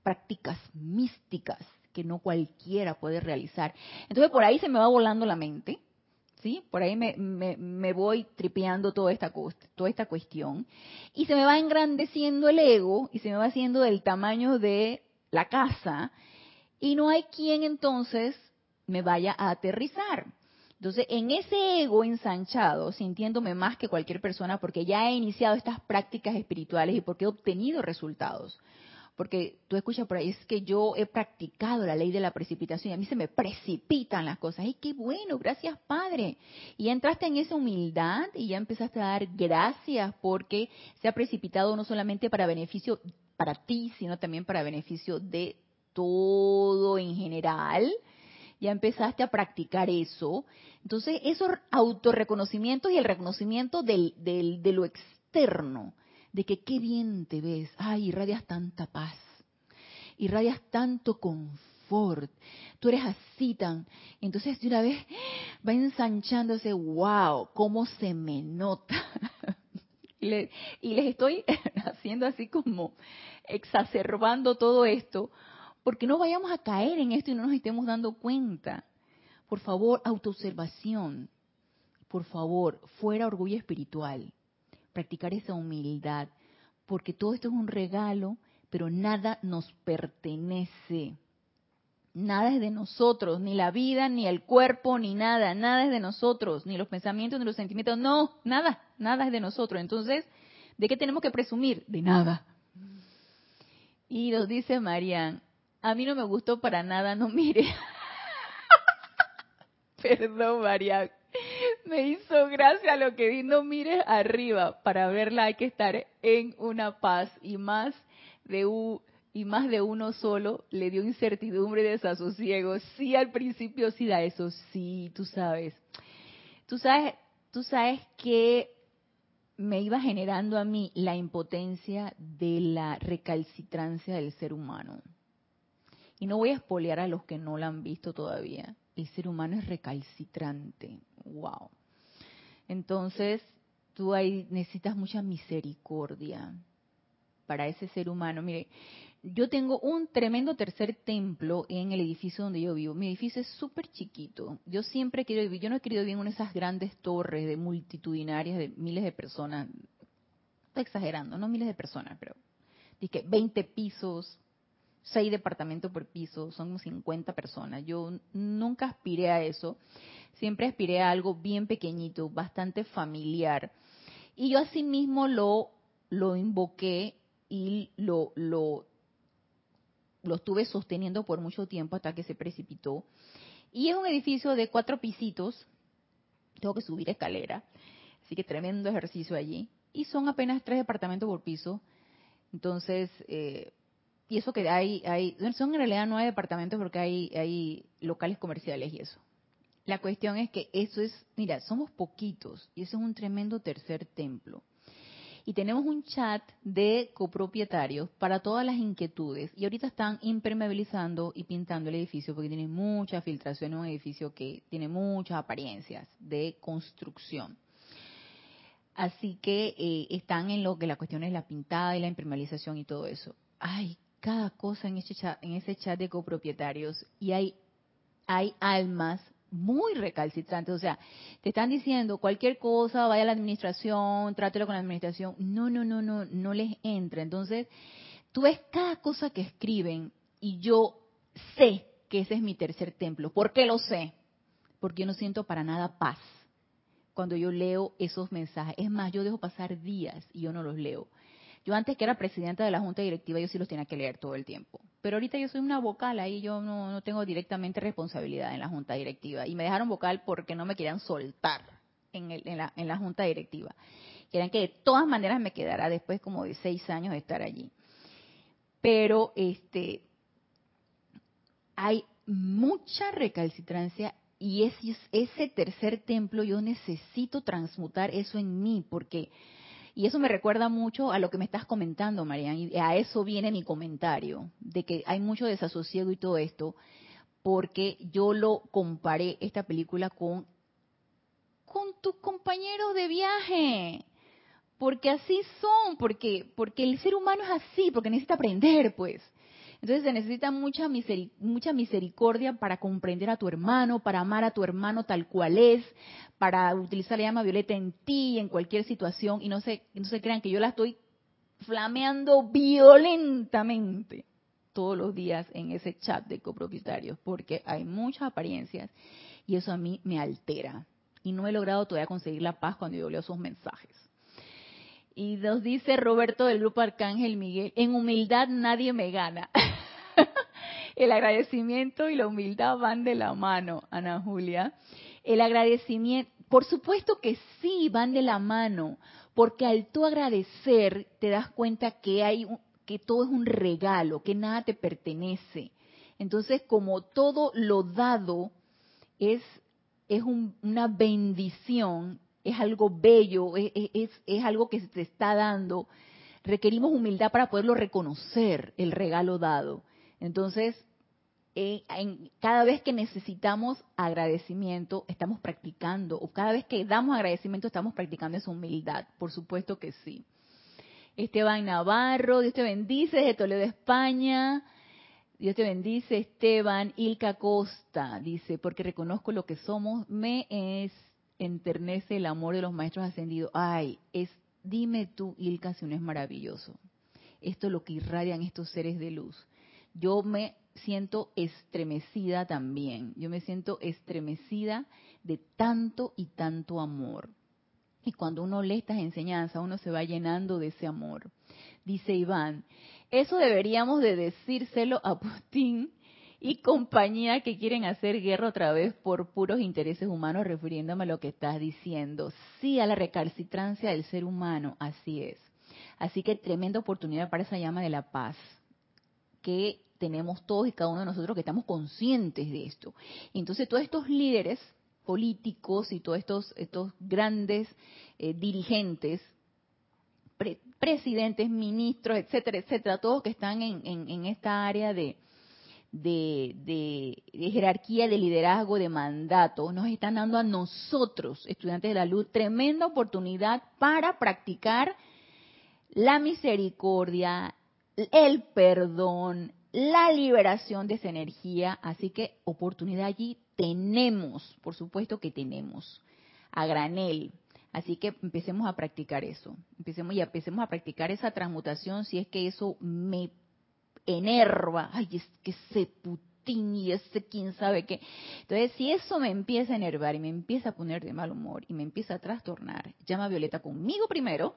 prácticas místicas que no cualquiera puede realizar. Entonces por ahí se me va volando la mente, ¿sí? Por ahí me, voy tripeando toda esta, toda esta cuestión y se me va engrandeciendo el ego y se me va haciendo del tamaño de la casa y no hay quien entonces me vaya a aterrizar. Entonces, en ese ego ensanchado, sintiéndome más que cualquier persona, porque ya he iniciado estas prácticas espirituales y porque he obtenido resultados, porque tú escuchas por ahí, es que yo he practicado la ley de la precipitación y a mí se me precipitan las cosas. ¡Ay, qué bueno! Gracias, Padre. Y entraste en esa humildad y ya empezaste a dar gracias porque se ha precipitado no solamente para beneficio para ti, sino también para beneficio de todo en general. Ya empezaste a practicar eso. Entonces, esos autorreconocimientos y el reconocimiento del, del, de lo externo de que qué bien te ves, ay, irradias tanta paz, irradias tanto confort, tú eres así tan, entonces de una vez va ensanchándose, wow, cómo se me nota. y, les estoy haciendo así como exacerbando todo esto, porque no vayamos a caer en esto y no nos estemos dando cuenta. Por favor, autoobservación. Por favor, fuera orgullo espiritual practicar esa humildad, porque todo esto es un regalo, pero nada nos pertenece. Nada es de nosotros, ni la vida, ni el cuerpo, ni nada, nada es de nosotros, ni los pensamientos, ni los sentimientos, no, nada, nada es de nosotros. Entonces, ¿de qué tenemos que presumir? De nada. Y nos dice Marian, a mí no me gustó para nada, no mire. Perdón, Marian me hizo gracia lo que di, no mires arriba, para verla hay que estar en una paz y más de y más de uno solo le dio incertidumbre y desasosiego. Sí, al principio sí da eso, sí, tú sabes. Tú sabes, tú sabes que me iba generando a mí la impotencia de la recalcitrancia del ser humano. Y no voy a espolear a los que no la han visto todavía. El ser humano es recalcitrante. Wow. Entonces, tú ahí necesitas mucha misericordia para ese ser humano. Mire, yo tengo un tremendo tercer templo en el edificio donde yo vivo. Mi edificio es súper chiquito. Yo siempre quiero vivir, yo no he querido vivir en esas grandes torres de multitudinarias de miles de personas. Estoy exagerando, no miles de personas, pero dije 20 pisos, 6 departamentos por piso, son como 50 personas. Yo nunca aspiré a eso siempre aspiré a algo bien pequeñito, bastante familiar. Y yo asimismo lo, lo invoqué y lo, lo, lo estuve sosteniendo por mucho tiempo hasta que se precipitó. Y es un edificio de cuatro pisitos, tengo que subir escalera, así que tremendo ejercicio allí. Y son apenas tres departamentos por piso. Entonces, eh, y eso que hay, hay, son en realidad nueve departamentos porque hay, locales comerciales y eso. La cuestión es que eso es, mira, somos poquitos y eso es un tremendo tercer templo. Y tenemos un chat de copropietarios para todas las inquietudes. Y ahorita están impermeabilizando y pintando el edificio porque tiene mucha filtración. Es un edificio que tiene muchas apariencias de construcción. Así que eh, están en lo que la cuestión es la pintada y la impermeabilización y todo eso. Hay cada cosa en ese chat, en ese chat de copropietarios y hay, hay almas muy recalcitrantes. O sea, te están diciendo cualquier cosa, vaya a la administración, trátelo con la administración. No, no, no, no, no les entra. Entonces, tú ves cada cosa que escriben y yo sé que ese es mi tercer templo. ¿Por qué lo sé? Porque yo no siento para nada paz cuando yo leo esos mensajes. Es más, yo dejo pasar días y yo no los leo. Yo antes que era presidenta de la junta directiva, yo sí los tenía que leer todo el tiempo. Pero ahorita yo soy una vocal, ahí yo no, tengo directamente responsabilidad en la junta directiva. Y me dejaron vocal porque no me querían soltar en, en, la, en la junta directiva. Querían que de todas maneras me quedara después como de seis años de estar allí. Pero este hay mucha recalcitrancia y ese, ese tercer templo yo necesito transmutar eso en mí porque y eso me recuerda mucho a lo que me estás comentando, Marian, y a eso viene mi comentario, de que hay mucho desasosiego y todo esto, porque yo lo comparé esta película con, con tus compañeros de viaje. Porque así son, porque, porque el ser humano es así, porque necesita aprender, pues. Entonces se necesita mucha, mucha misericordia para comprender a tu hermano, para amar a tu hermano tal cual es, para utilizar la llama violeta en ti, en cualquier situación, y no se, no se crean que yo la estoy flameando violentamente todos los días en ese chat de copropietarios, porque hay muchas apariencias y eso a mí me altera. Y no he logrado todavía conseguir la paz cuando yo leo esos mensajes. Y nos dice Roberto del Grupo Arcángel Miguel, en humildad nadie me gana. El agradecimiento y la humildad van de la mano, Ana Julia. El agradecimiento, por supuesto que sí, van de la mano, porque al tú agradecer te das cuenta que hay que todo es un regalo, que nada te pertenece. Entonces, como todo lo dado es es una bendición, es algo bello, es, es, algo que se te está dando, requerimos humildad para poderlo reconocer, el regalo dado. Entonces, eh, cada vez que necesitamos agradecimiento, estamos practicando, o cada vez que damos agradecimiento, estamos practicando esa humildad, por supuesto que sí. Esteban Navarro, Dios te bendice desde Toledo, España. Dios te bendice, Esteban. Ilka Costa dice, porque reconozco lo que somos, me es, enternece el amor de los maestros ascendidos. Ay, es, dime tú, Ilka, si no es maravilloso. Esto es lo que irradian estos seres de luz. Yo me siento estremecida también. Yo me siento estremecida de tanto y tanto amor. Y cuando uno lee estas enseñanzas, uno se va llenando de ese amor. Dice Iván, eso deberíamos de decírselo a Putin y compañía que quieren hacer guerra otra vez por puros intereses humanos, refiriéndome a lo que estás diciendo. Sí, a la recalcitrancia del ser humano, así es. Así que tremenda oportunidad para esa llama de la paz que tenemos todos y cada uno de nosotros que estamos conscientes de esto. entonces todos estos líderes políticos y todos estos, estos grandes eh, dirigentes presidentes, ministros, etcétera, etcétera, todos que están en, esta área de, de, jerarquía, de liderazgo, de mandato, nos están dando a nosotros, estudiantes de la luz, tremenda oportunidad para practicar la misericordia, el perdón, la liberación de esa energía. Así que oportunidad allí tenemos, por supuesto que tenemos, a granel. Así que empecemos a practicar eso. Empecemos y empecemos a practicar esa transmutación si es que eso me enerva. Ay, es que ese Putin y ese quién sabe qué. Entonces, si eso me empieza a enervar y me empieza a poner de mal humor y me empieza a trastornar, llama Violeta conmigo primero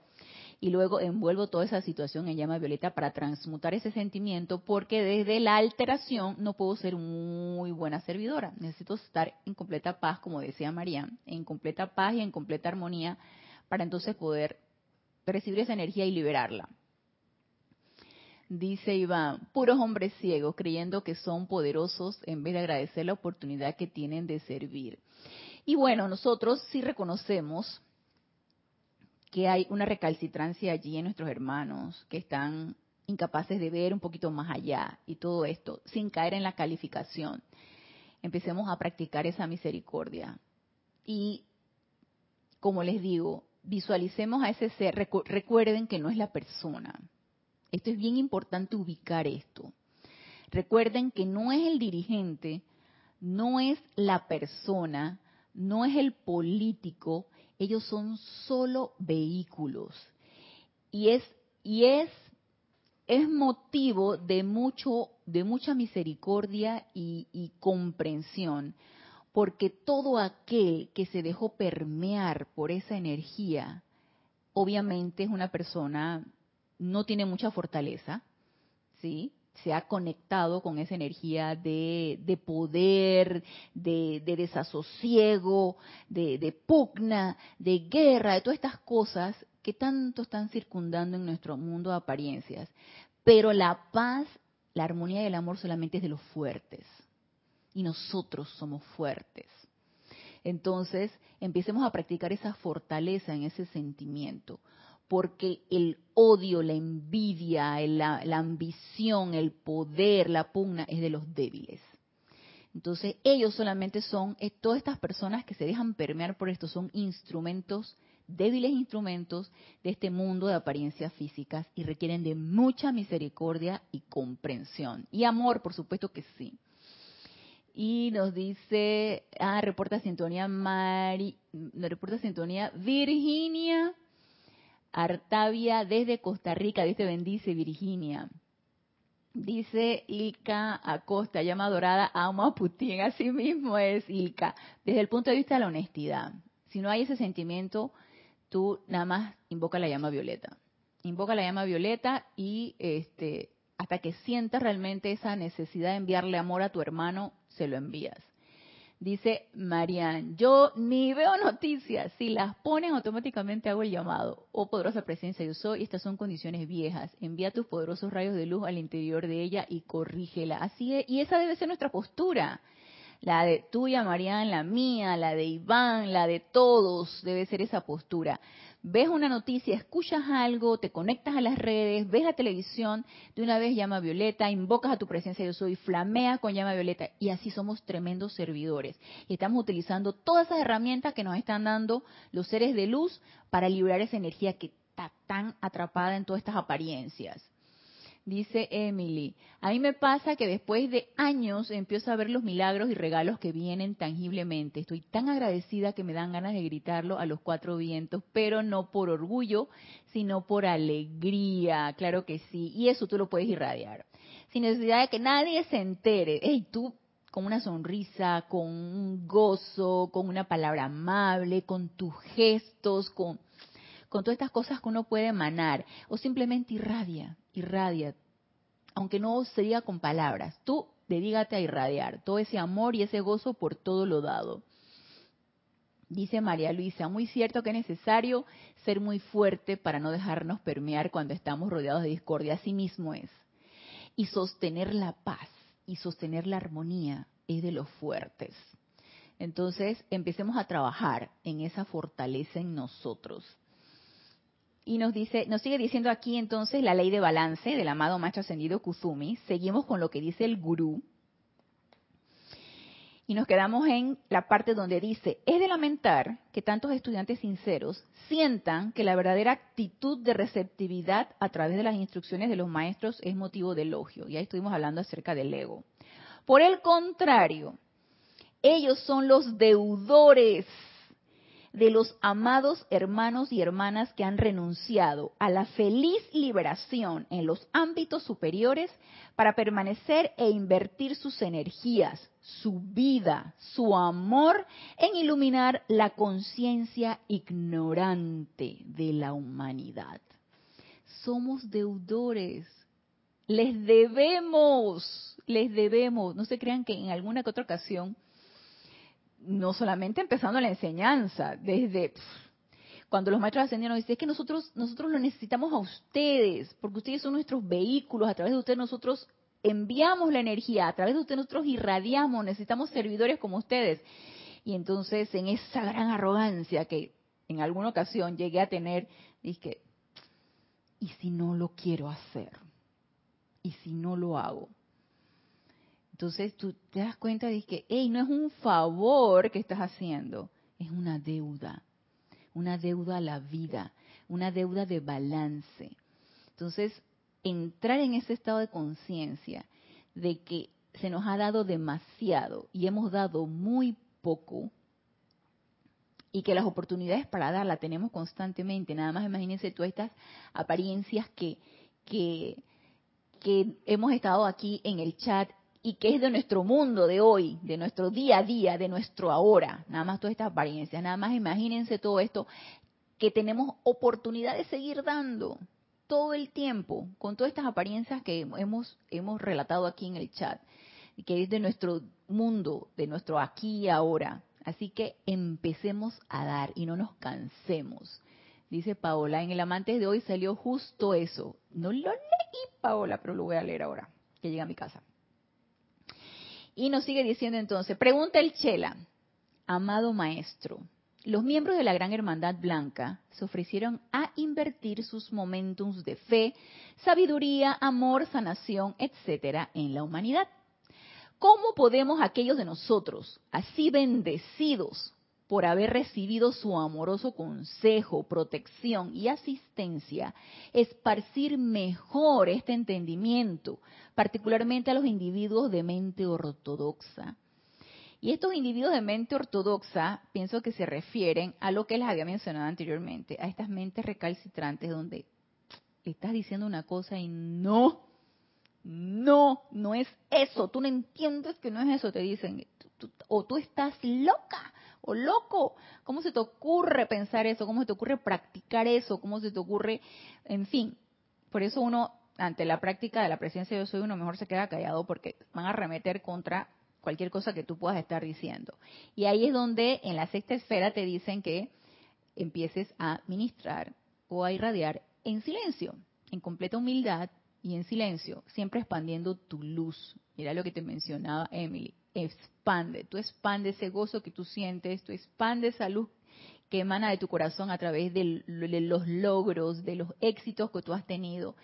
y luego envuelvo toda esa situación en llama violeta para transmutar ese sentimiento porque desde la alteración no puedo ser muy buena servidora. Necesito estar en completa paz, como decía María, en completa paz y en completa armonía para entonces poder recibir esa energía y liberarla. Dice Iván, puros hombres ciegos creyendo que son poderosos en vez de agradecer la oportunidad que tienen de servir. Y bueno, nosotros sí reconocemos que hay una recalcitrancia allí en nuestros hermanos que están incapaces de ver un poquito más allá y todo esto, sin caer en la calificación. Empecemos a practicar esa misericordia. Y, como les digo, visualicemos a ese ser, recuerden que no es la persona. Esto es bien importante ubicar esto. Recuerden que no es el dirigente, no es la persona, no es el político, ellos son solo vehículos. Y es, y es, motivo de mucho, de mucha misericordia y, y comprensión, porque todo aquel que se dejó permear por esa energía, obviamente es una persona, no tiene mucha fortaleza, ¿sí? Se ha conectado con esa energía de, poder, de, desasosiego, de, de, pugna, de guerra, de todas estas cosas que tanto están circundando en nuestro mundo de apariencias. Pero la paz, la armonía y el amor solamente es de los fuertes. Y nosotros somos fuertes. Entonces, empecemos a practicar esa fortaleza en ese sentimiento porque el odio, la envidia, la, ambición, el poder, la pugna es de los débiles. Entonces ellos solamente son, todas estas personas que se dejan permear por esto son instrumentos, débiles instrumentos de este mundo de apariencias físicas y requieren de mucha misericordia y comprensión. Y amor, por supuesto que sí. Y nos dice, ah, reporta sintonía Mari, reporta sintonía Virginia Artavia desde Costa Rica, Dios te bendice, Virginia. Dice Ilka Acosta, llama dorada, amo a Putin, así mismo es Ilka, desde el punto de vista de la honestidad. Si no hay ese sentimiento, tú nada más invoca la llama violeta. Invoca la llama violeta y este hasta que sientas realmente esa necesidad de enviarle amor a tu hermano, se lo envías. Dice Marian, yo ni veo noticias, si las ponen automáticamente hago el llamado. Oh poderosa presencia yo soy, estas son condiciones viejas. Envía tus poderosos rayos de luz al interior de ella y corrígela. Así es, y esa debe ser nuestra postura la de tuya, Marian, la mía, la de Iván, la de todos, debe ser esa postura. Ves una noticia, escuchas algo, te conectas a las redes, ves la televisión, de una vez llama Violeta, invocas a tu presencia yo soy, flamea con llama Violeta y así somos tremendos servidores. Y estamos utilizando todas esas herramientas que nos están dando los seres de luz para liberar esa energía que está tan atrapada en todas estas apariencias. Dice Emily, a mí me pasa que después de años empiezo a ver los milagros y regalos que vienen tangiblemente. Estoy tan agradecida que me dan ganas de gritarlo a los cuatro vientos, pero no por orgullo, sino por alegría. Claro que sí. Y eso tú lo puedes irradiar. Sin necesidad de que nadie se entere. Hey, tú con una sonrisa, con un gozo, con una palabra amable, con tus gestos, con con todas estas cosas que uno puede emanar, o simplemente irradia, irradia, aunque no se diga con palabras, tú dedígate a irradiar todo ese amor y ese gozo por todo lo dado. Dice María Luisa, muy cierto que es necesario ser muy fuerte para no dejarnos permear cuando estamos rodeados de discordia, así mismo es. Y sostener la paz y sostener la armonía es de los fuertes. Entonces, empecemos a trabajar en esa fortaleza en nosotros. Y nos dice, nos sigue diciendo aquí entonces la ley de balance del amado maestro ascendido Kuzumi. Seguimos con lo que dice el gurú. Y nos quedamos en la parte donde dice, es de lamentar que tantos estudiantes sinceros sientan que la verdadera actitud de receptividad a través de las instrucciones de los maestros es motivo de elogio. Ya estuvimos hablando acerca del ego. Por el contrario, ellos son los deudores de los amados hermanos y hermanas que han renunciado a la feliz liberación en los ámbitos superiores para permanecer e invertir sus energías, su vida, su amor en iluminar la conciencia ignorante de la humanidad. Somos deudores, les debemos, les debemos. No se crean que en alguna que otra ocasión no solamente empezando la enseñanza, desde cuando los maestros ascendieron dicen, es que nosotros, nosotros lo necesitamos a ustedes, porque ustedes son nuestros vehículos, a través de ustedes nosotros enviamos la energía, a través de ustedes nosotros irradiamos, necesitamos servidores como ustedes. Y entonces en esa gran arrogancia que en alguna ocasión llegué a tener, dije, ¿y si no lo quiero hacer? ¿Y si no lo hago? Entonces tú te das cuenta de que, hey, no es un favor que estás haciendo, es una deuda, una deuda a la vida, una deuda de balance. Entonces, entrar en ese estado de conciencia de que se nos ha dado demasiado y hemos dado muy poco y que las oportunidades para dar la tenemos constantemente. Nada más imagínense todas estas apariencias que, que, que hemos estado aquí en el chat y que es de nuestro mundo de hoy, de nuestro día a día, de nuestro ahora, nada más todas estas apariencias, nada más imagínense todo esto que tenemos oportunidad de seguir dando todo el tiempo con todas estas apariencias que hemos hemos relatado aquí en el chat, que es de nuestro mundo, de nuestro aquí y ahora. Así que empecemos a dar y no nos cansemos. Dice Paola, en el Amantes de hoy salió justo eso. No lo leí, Paola, pero lo voy a leer ahora, que llega a mi casa. Y nos sigue diciendo entonces, pregunta el Chela, amado maestro, los miembros de la Gran Hermandad Blanca se ofrecieron a invertir sus momentums de fe, sabiduría, amor, sanación, etcétera, en la humanidad. ¿Cómo podemos aquellos de nosotros, así bendecidos por haber recibido su amoroso consejo, protección y asistencia, esparcir mejor este entendimiento, particularmente a los individuos de mente ortodoxa. Y estos individuos de mente ortodoxa, pienso que se refieren a lo que les había mencionado anteriormente, a estas mentes recalcitrantes donde estás diciendo una cosa y no, no, no es eso, tú no entiendes que no es eso, te dicen, o tú estás loca, o loco. ¿Cómo se te ocurre pensar eso? ¿Cómo se te ocurre practicar eso? ¿Cómo se te ocurre, en fin? Por eso uno, ante la práctica de la presencia de yo soy, uno mejor se queda callado porque van a remeter contra cualquier cosa que tú puedas estar diciendo. Y ahí es donde en la sexta esfera te dicen que empieces a ministrar o a irradiar en silencio, en completa humildad y en silencio, siempre expandiendo tu luz. Mira lo que te mencionaba Emily, expande, tú expande ese gozo que tú sientes, tú expande esa luz que emana de tu corazón a través de, los logros, de los éxitos que tú has tenido,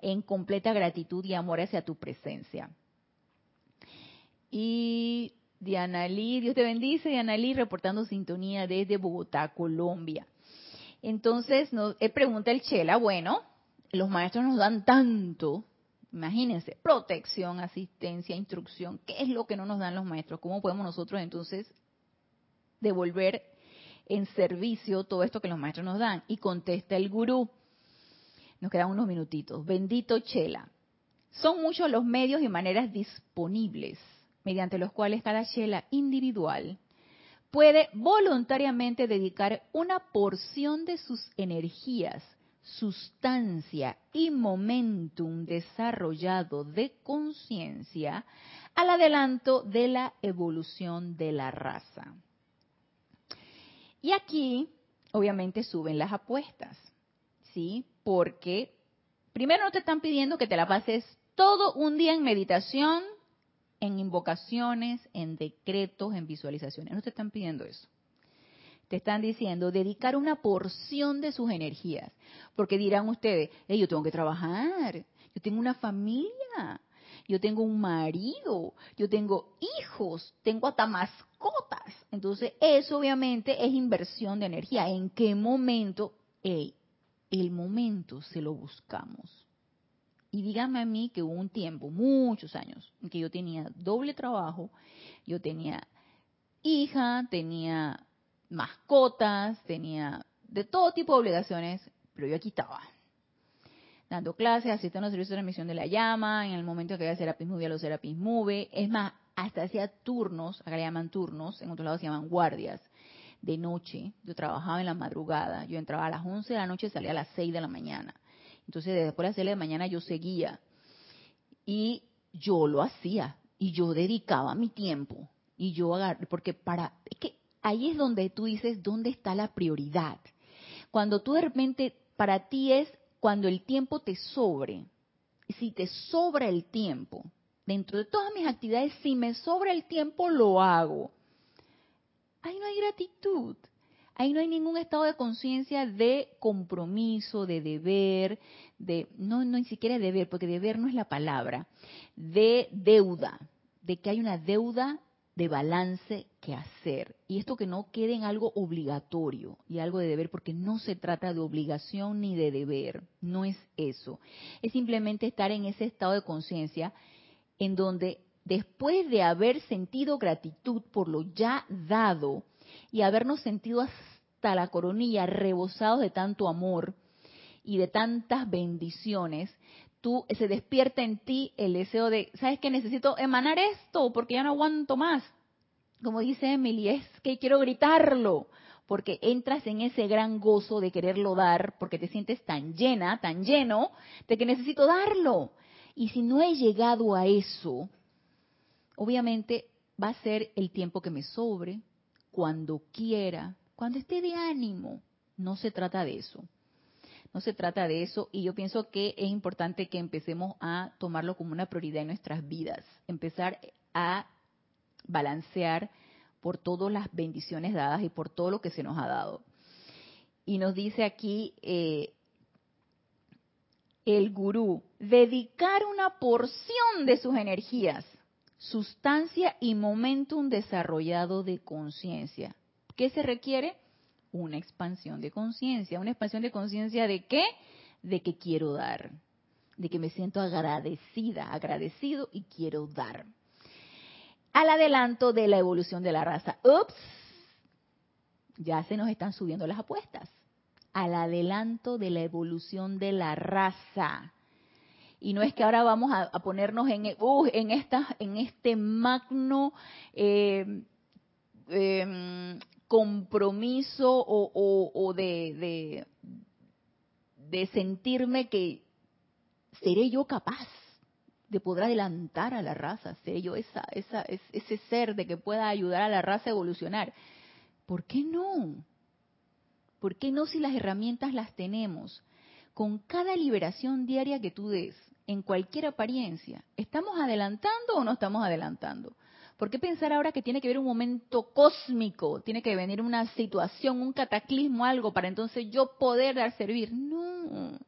en completa gratitud y amor hacia tu presencia. Y Diana Lee, Dios te bendice, Diana Lee, reportando sintonía desde Bogotá, Colombia. Entonces, nos, pregunta el Chela, bueno, los maestros nos dan tanto, imagínense, protección, asistencia, instrucción, ¿qué es lo que no nos dan los maestros? ¿Cómo podemos nosotros entonces devolver en servicio todo esto que los maestros nos dan? Y contesta el gurú. Nos quedan unos minutitos. Bendito Chela. Son muchos los medios y maneras disponibles mediante los cuales cada Chela individual puede voluntariamente dedicar una porción de sus energías sustancia y momentum desarrollado de conciencia al adelanto de la evolución de la raza. Y aquí, obviamente, suben las apuestas, ¿sí? Porque primero no te están pidiendo que te la pases todo un día en meditación, en invocaciones, en decretos, en visualizaciones. No te están pidiendo eso te están diciendo dedicar una porción de sus energías. Porque dirán ustedes, yo tengo que trabajar, yo tengo una familia, yo tengo un marido, yo tengo hijos, tengo hasta mascotas. Entonces, eso obviamente es inversión de energía. ¿En qué momento? el momento se lo buscamos. Y dígame a mí que hubo un tiempo, muchos años, en que yo tenía doble trabajo, yo tenía hija, tenía mascotas, tenía de todo tipo de obligaciones, pero yo aquí estaba. Dando clases, asistiendo a los servicios de transmisión de la llama, en el momento que había Serapis Movie a los Serapis Move. Es más, hasta hacía turnos, acá le llaman turnos, en otros lados se llaman guardias, de noche. Yo trabajaba en la madrugada. Yo entraba a las 11 de la noche y salía a las 6 de la mañana. Entonces, después de las 6 de la mañana yo seguía. Y yo lo hacía. Y yo dedicaba mi tiempo. Y yo agarré, porque para, ahí es donde tú dices, ¿dónde está la prioridad? Cuando tú de repente, para ti es cuando el tiempo te sobre. Si te sobra el tiempo, dentro de todas mis actividades, si me sobra el tiempo, lo hago. Ahí no hay gratitud. Ahí no hay ningún estado de conciencia de compromiso, de deber, de, no, no ni siquiera deber, porque deber no es la palabra, de deuda, de que hay una deuda de balance que hacer. Y esto que no quede en algo obligatorio y algo de deber, porque no se trata de obligación ni de deber, no es eso. Es simplemente estar en ese estado de conciencia en donde después de haber sentido gratitud por lo ya dado y habernos sentido hasta la coronilla rebosados de tanto amor y de tantas bendiciones, tú se despierta en ti el deseo de, ¿sabes qué? Necesito emanar esto porque ya no aguanto más. Como dice Emily, es que quiero gritarlo, porque entras en ese gran gozo de quererlo dar, porque te sientes tan llena, tan lleno, de que necesito darlo. Y si no he llegado a eso, obviamente va a ser el tiempo que me sobre, cuando quiera, cuando esté de ánimo. No se trata de eso. No se trata de eso y yo pienso que es importante que empecemos a tomarlo como una prioridad en nuestras vidas, empezar a balancear por todas las bendiciones dadas y por todo lo que se nos ha dado. Y nos dice aquí eh, el gurú, dedicar una porción de sus energías, sustancia y momentum desarrollado de conciencia. ¿Qué se requiere? Una expansión de conciencia. ¿Una expansión de conciencia de qué? De que quiero dar, de que me siento agradecida, agradecido y quiero dar. Al adelanto de la evolución de la raza. Ups, ya se nos están subiendo las apuestas. Al adelanto de la evolución de la raza. Y no es que ahora vamos a, ponernos en, uh, en, esta, en este magno eh, em, compromiso o, de, de, sentirme que seré yo capaz de poder adelantar a la raza, seré yo esa, esa, ese ser de que pueda ayudar a la raza a evolucionar. ¿Por qué no? ¿Por qué no si las herramientas las tenemos? Con cada liberación diaria que tú des, en cualquier apariencia, ¿estamos adelantando o no estamos adelantando? ¿Por qué pensar ahora que tiene que haber un momento cósmico, tiene que venir una situación, un cataclismo, algo para entonces yo poder dar servir? No.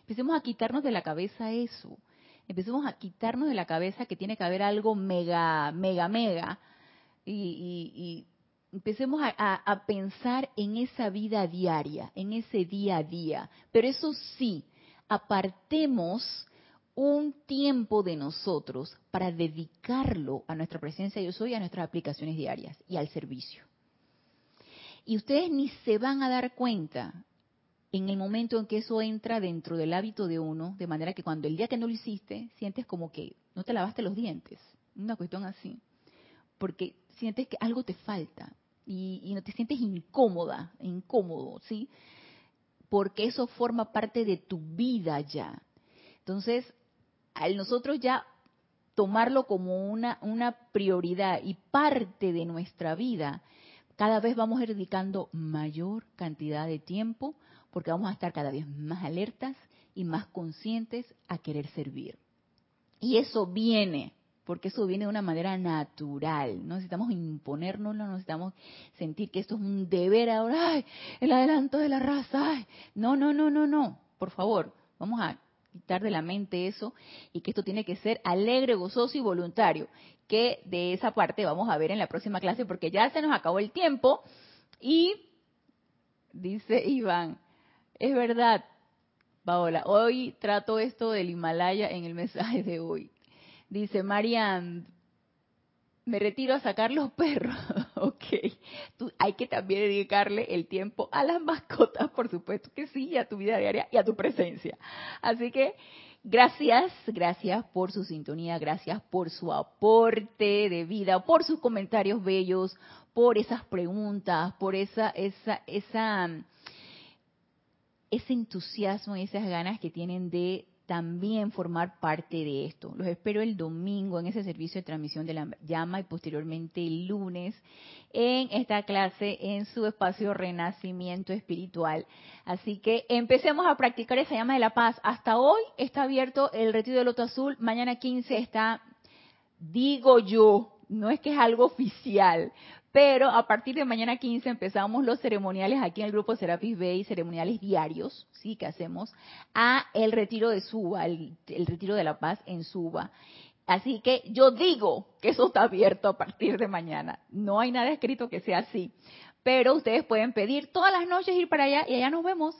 Empecemos a quitarnos de la cabeza eso. Empecemos a quitarnos de la cabeza que tiene que haber algo mega, mega, mega. Y, empecemos a pensar en esa vida diaria, en ese día a día. Pero eso sí, apartemos un tiempo de nosotros para dedicarlo a nuestra presencia yo soy, a nuestras aplicaciones diarias y al servicio. Y ustedes ni se van a dar cuenta en el momento en que eso entra dentro del hábito de uno, de manera que cuando el día que no lo hiciste, sientes como que no te lavaste los dientes, una cuestión así, porque sientes que algo te falta y, y no te sientes incómoda, incómodo, ¿sí? Porque eso forma parte de tu vida ya. Entonces, al nosotros ya tomarlo como una, una prioridad y parte de nuestra vida, cada vez vamos a ir dedicando mayor cantidad de tiempo porque vamos a estar cada vez más alertas y más conscientes a querer servir. Y eso viene, porque eso viene de una manera natural. No necesitamos imponernos, no necesitamos sentir que esto es un deber ahora, ay, el adelanto de la raza, ay. No, no, no, no, no. Por favor, vamos a quitar de la mente eso y que esto tiene que ser alegre, gozoso y voluntario, que de esa parte vamos a ver en la próxima clase porque ya se nos acabó el tiempo y dice Iván, es verdad, Paola, hoy trato esto del Himalaya en el mensaje de hoy. Dice Marian, me retiro a sacar los perros. ok. hay que también dedicarle el tiempo a las mascotas, por supuesto que sí, y a tu vida diaria y a tu presencia. Así que gracias, gracias por su sintonía, gracias por su aporte de vida, por sus comentarios bellos, por esas preguntas, por esa, esa, esa, ese entusiasmo y esas ganas que tienen de también formar parte de esto. Los espero el domingo en ese servicio de transmisión de la llama y posteriormente el lunes en esta clase en su espacio Renacimiento Espiritual. Así que empecemos a practicar esa llama de la paz. Hasta hoy está abierto el retiro del Loto Azul, mañana 15 está, digo yo, no es que es algo oficial, pero a partir de mañana 15 empezamos los ceremoniales aquí en el grupo Serapis Bay, ceremoniales diarios, sí, que hacemos, a el retiro de Suba, el, el retiro de la paz en Suba. Así que yo digo que eso está abierto a partir de mañana. No hay nada escrito que sea así. Pero ustedes pueden pedir todas las noches ir para allá y allá nos vemos.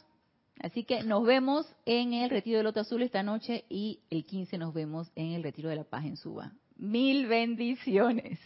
Así que nos vemos en el Retiro del Loto Azul esta noche y el 15 nos vemos en el Retiro de la Paz en Suba. Mil bendiciones.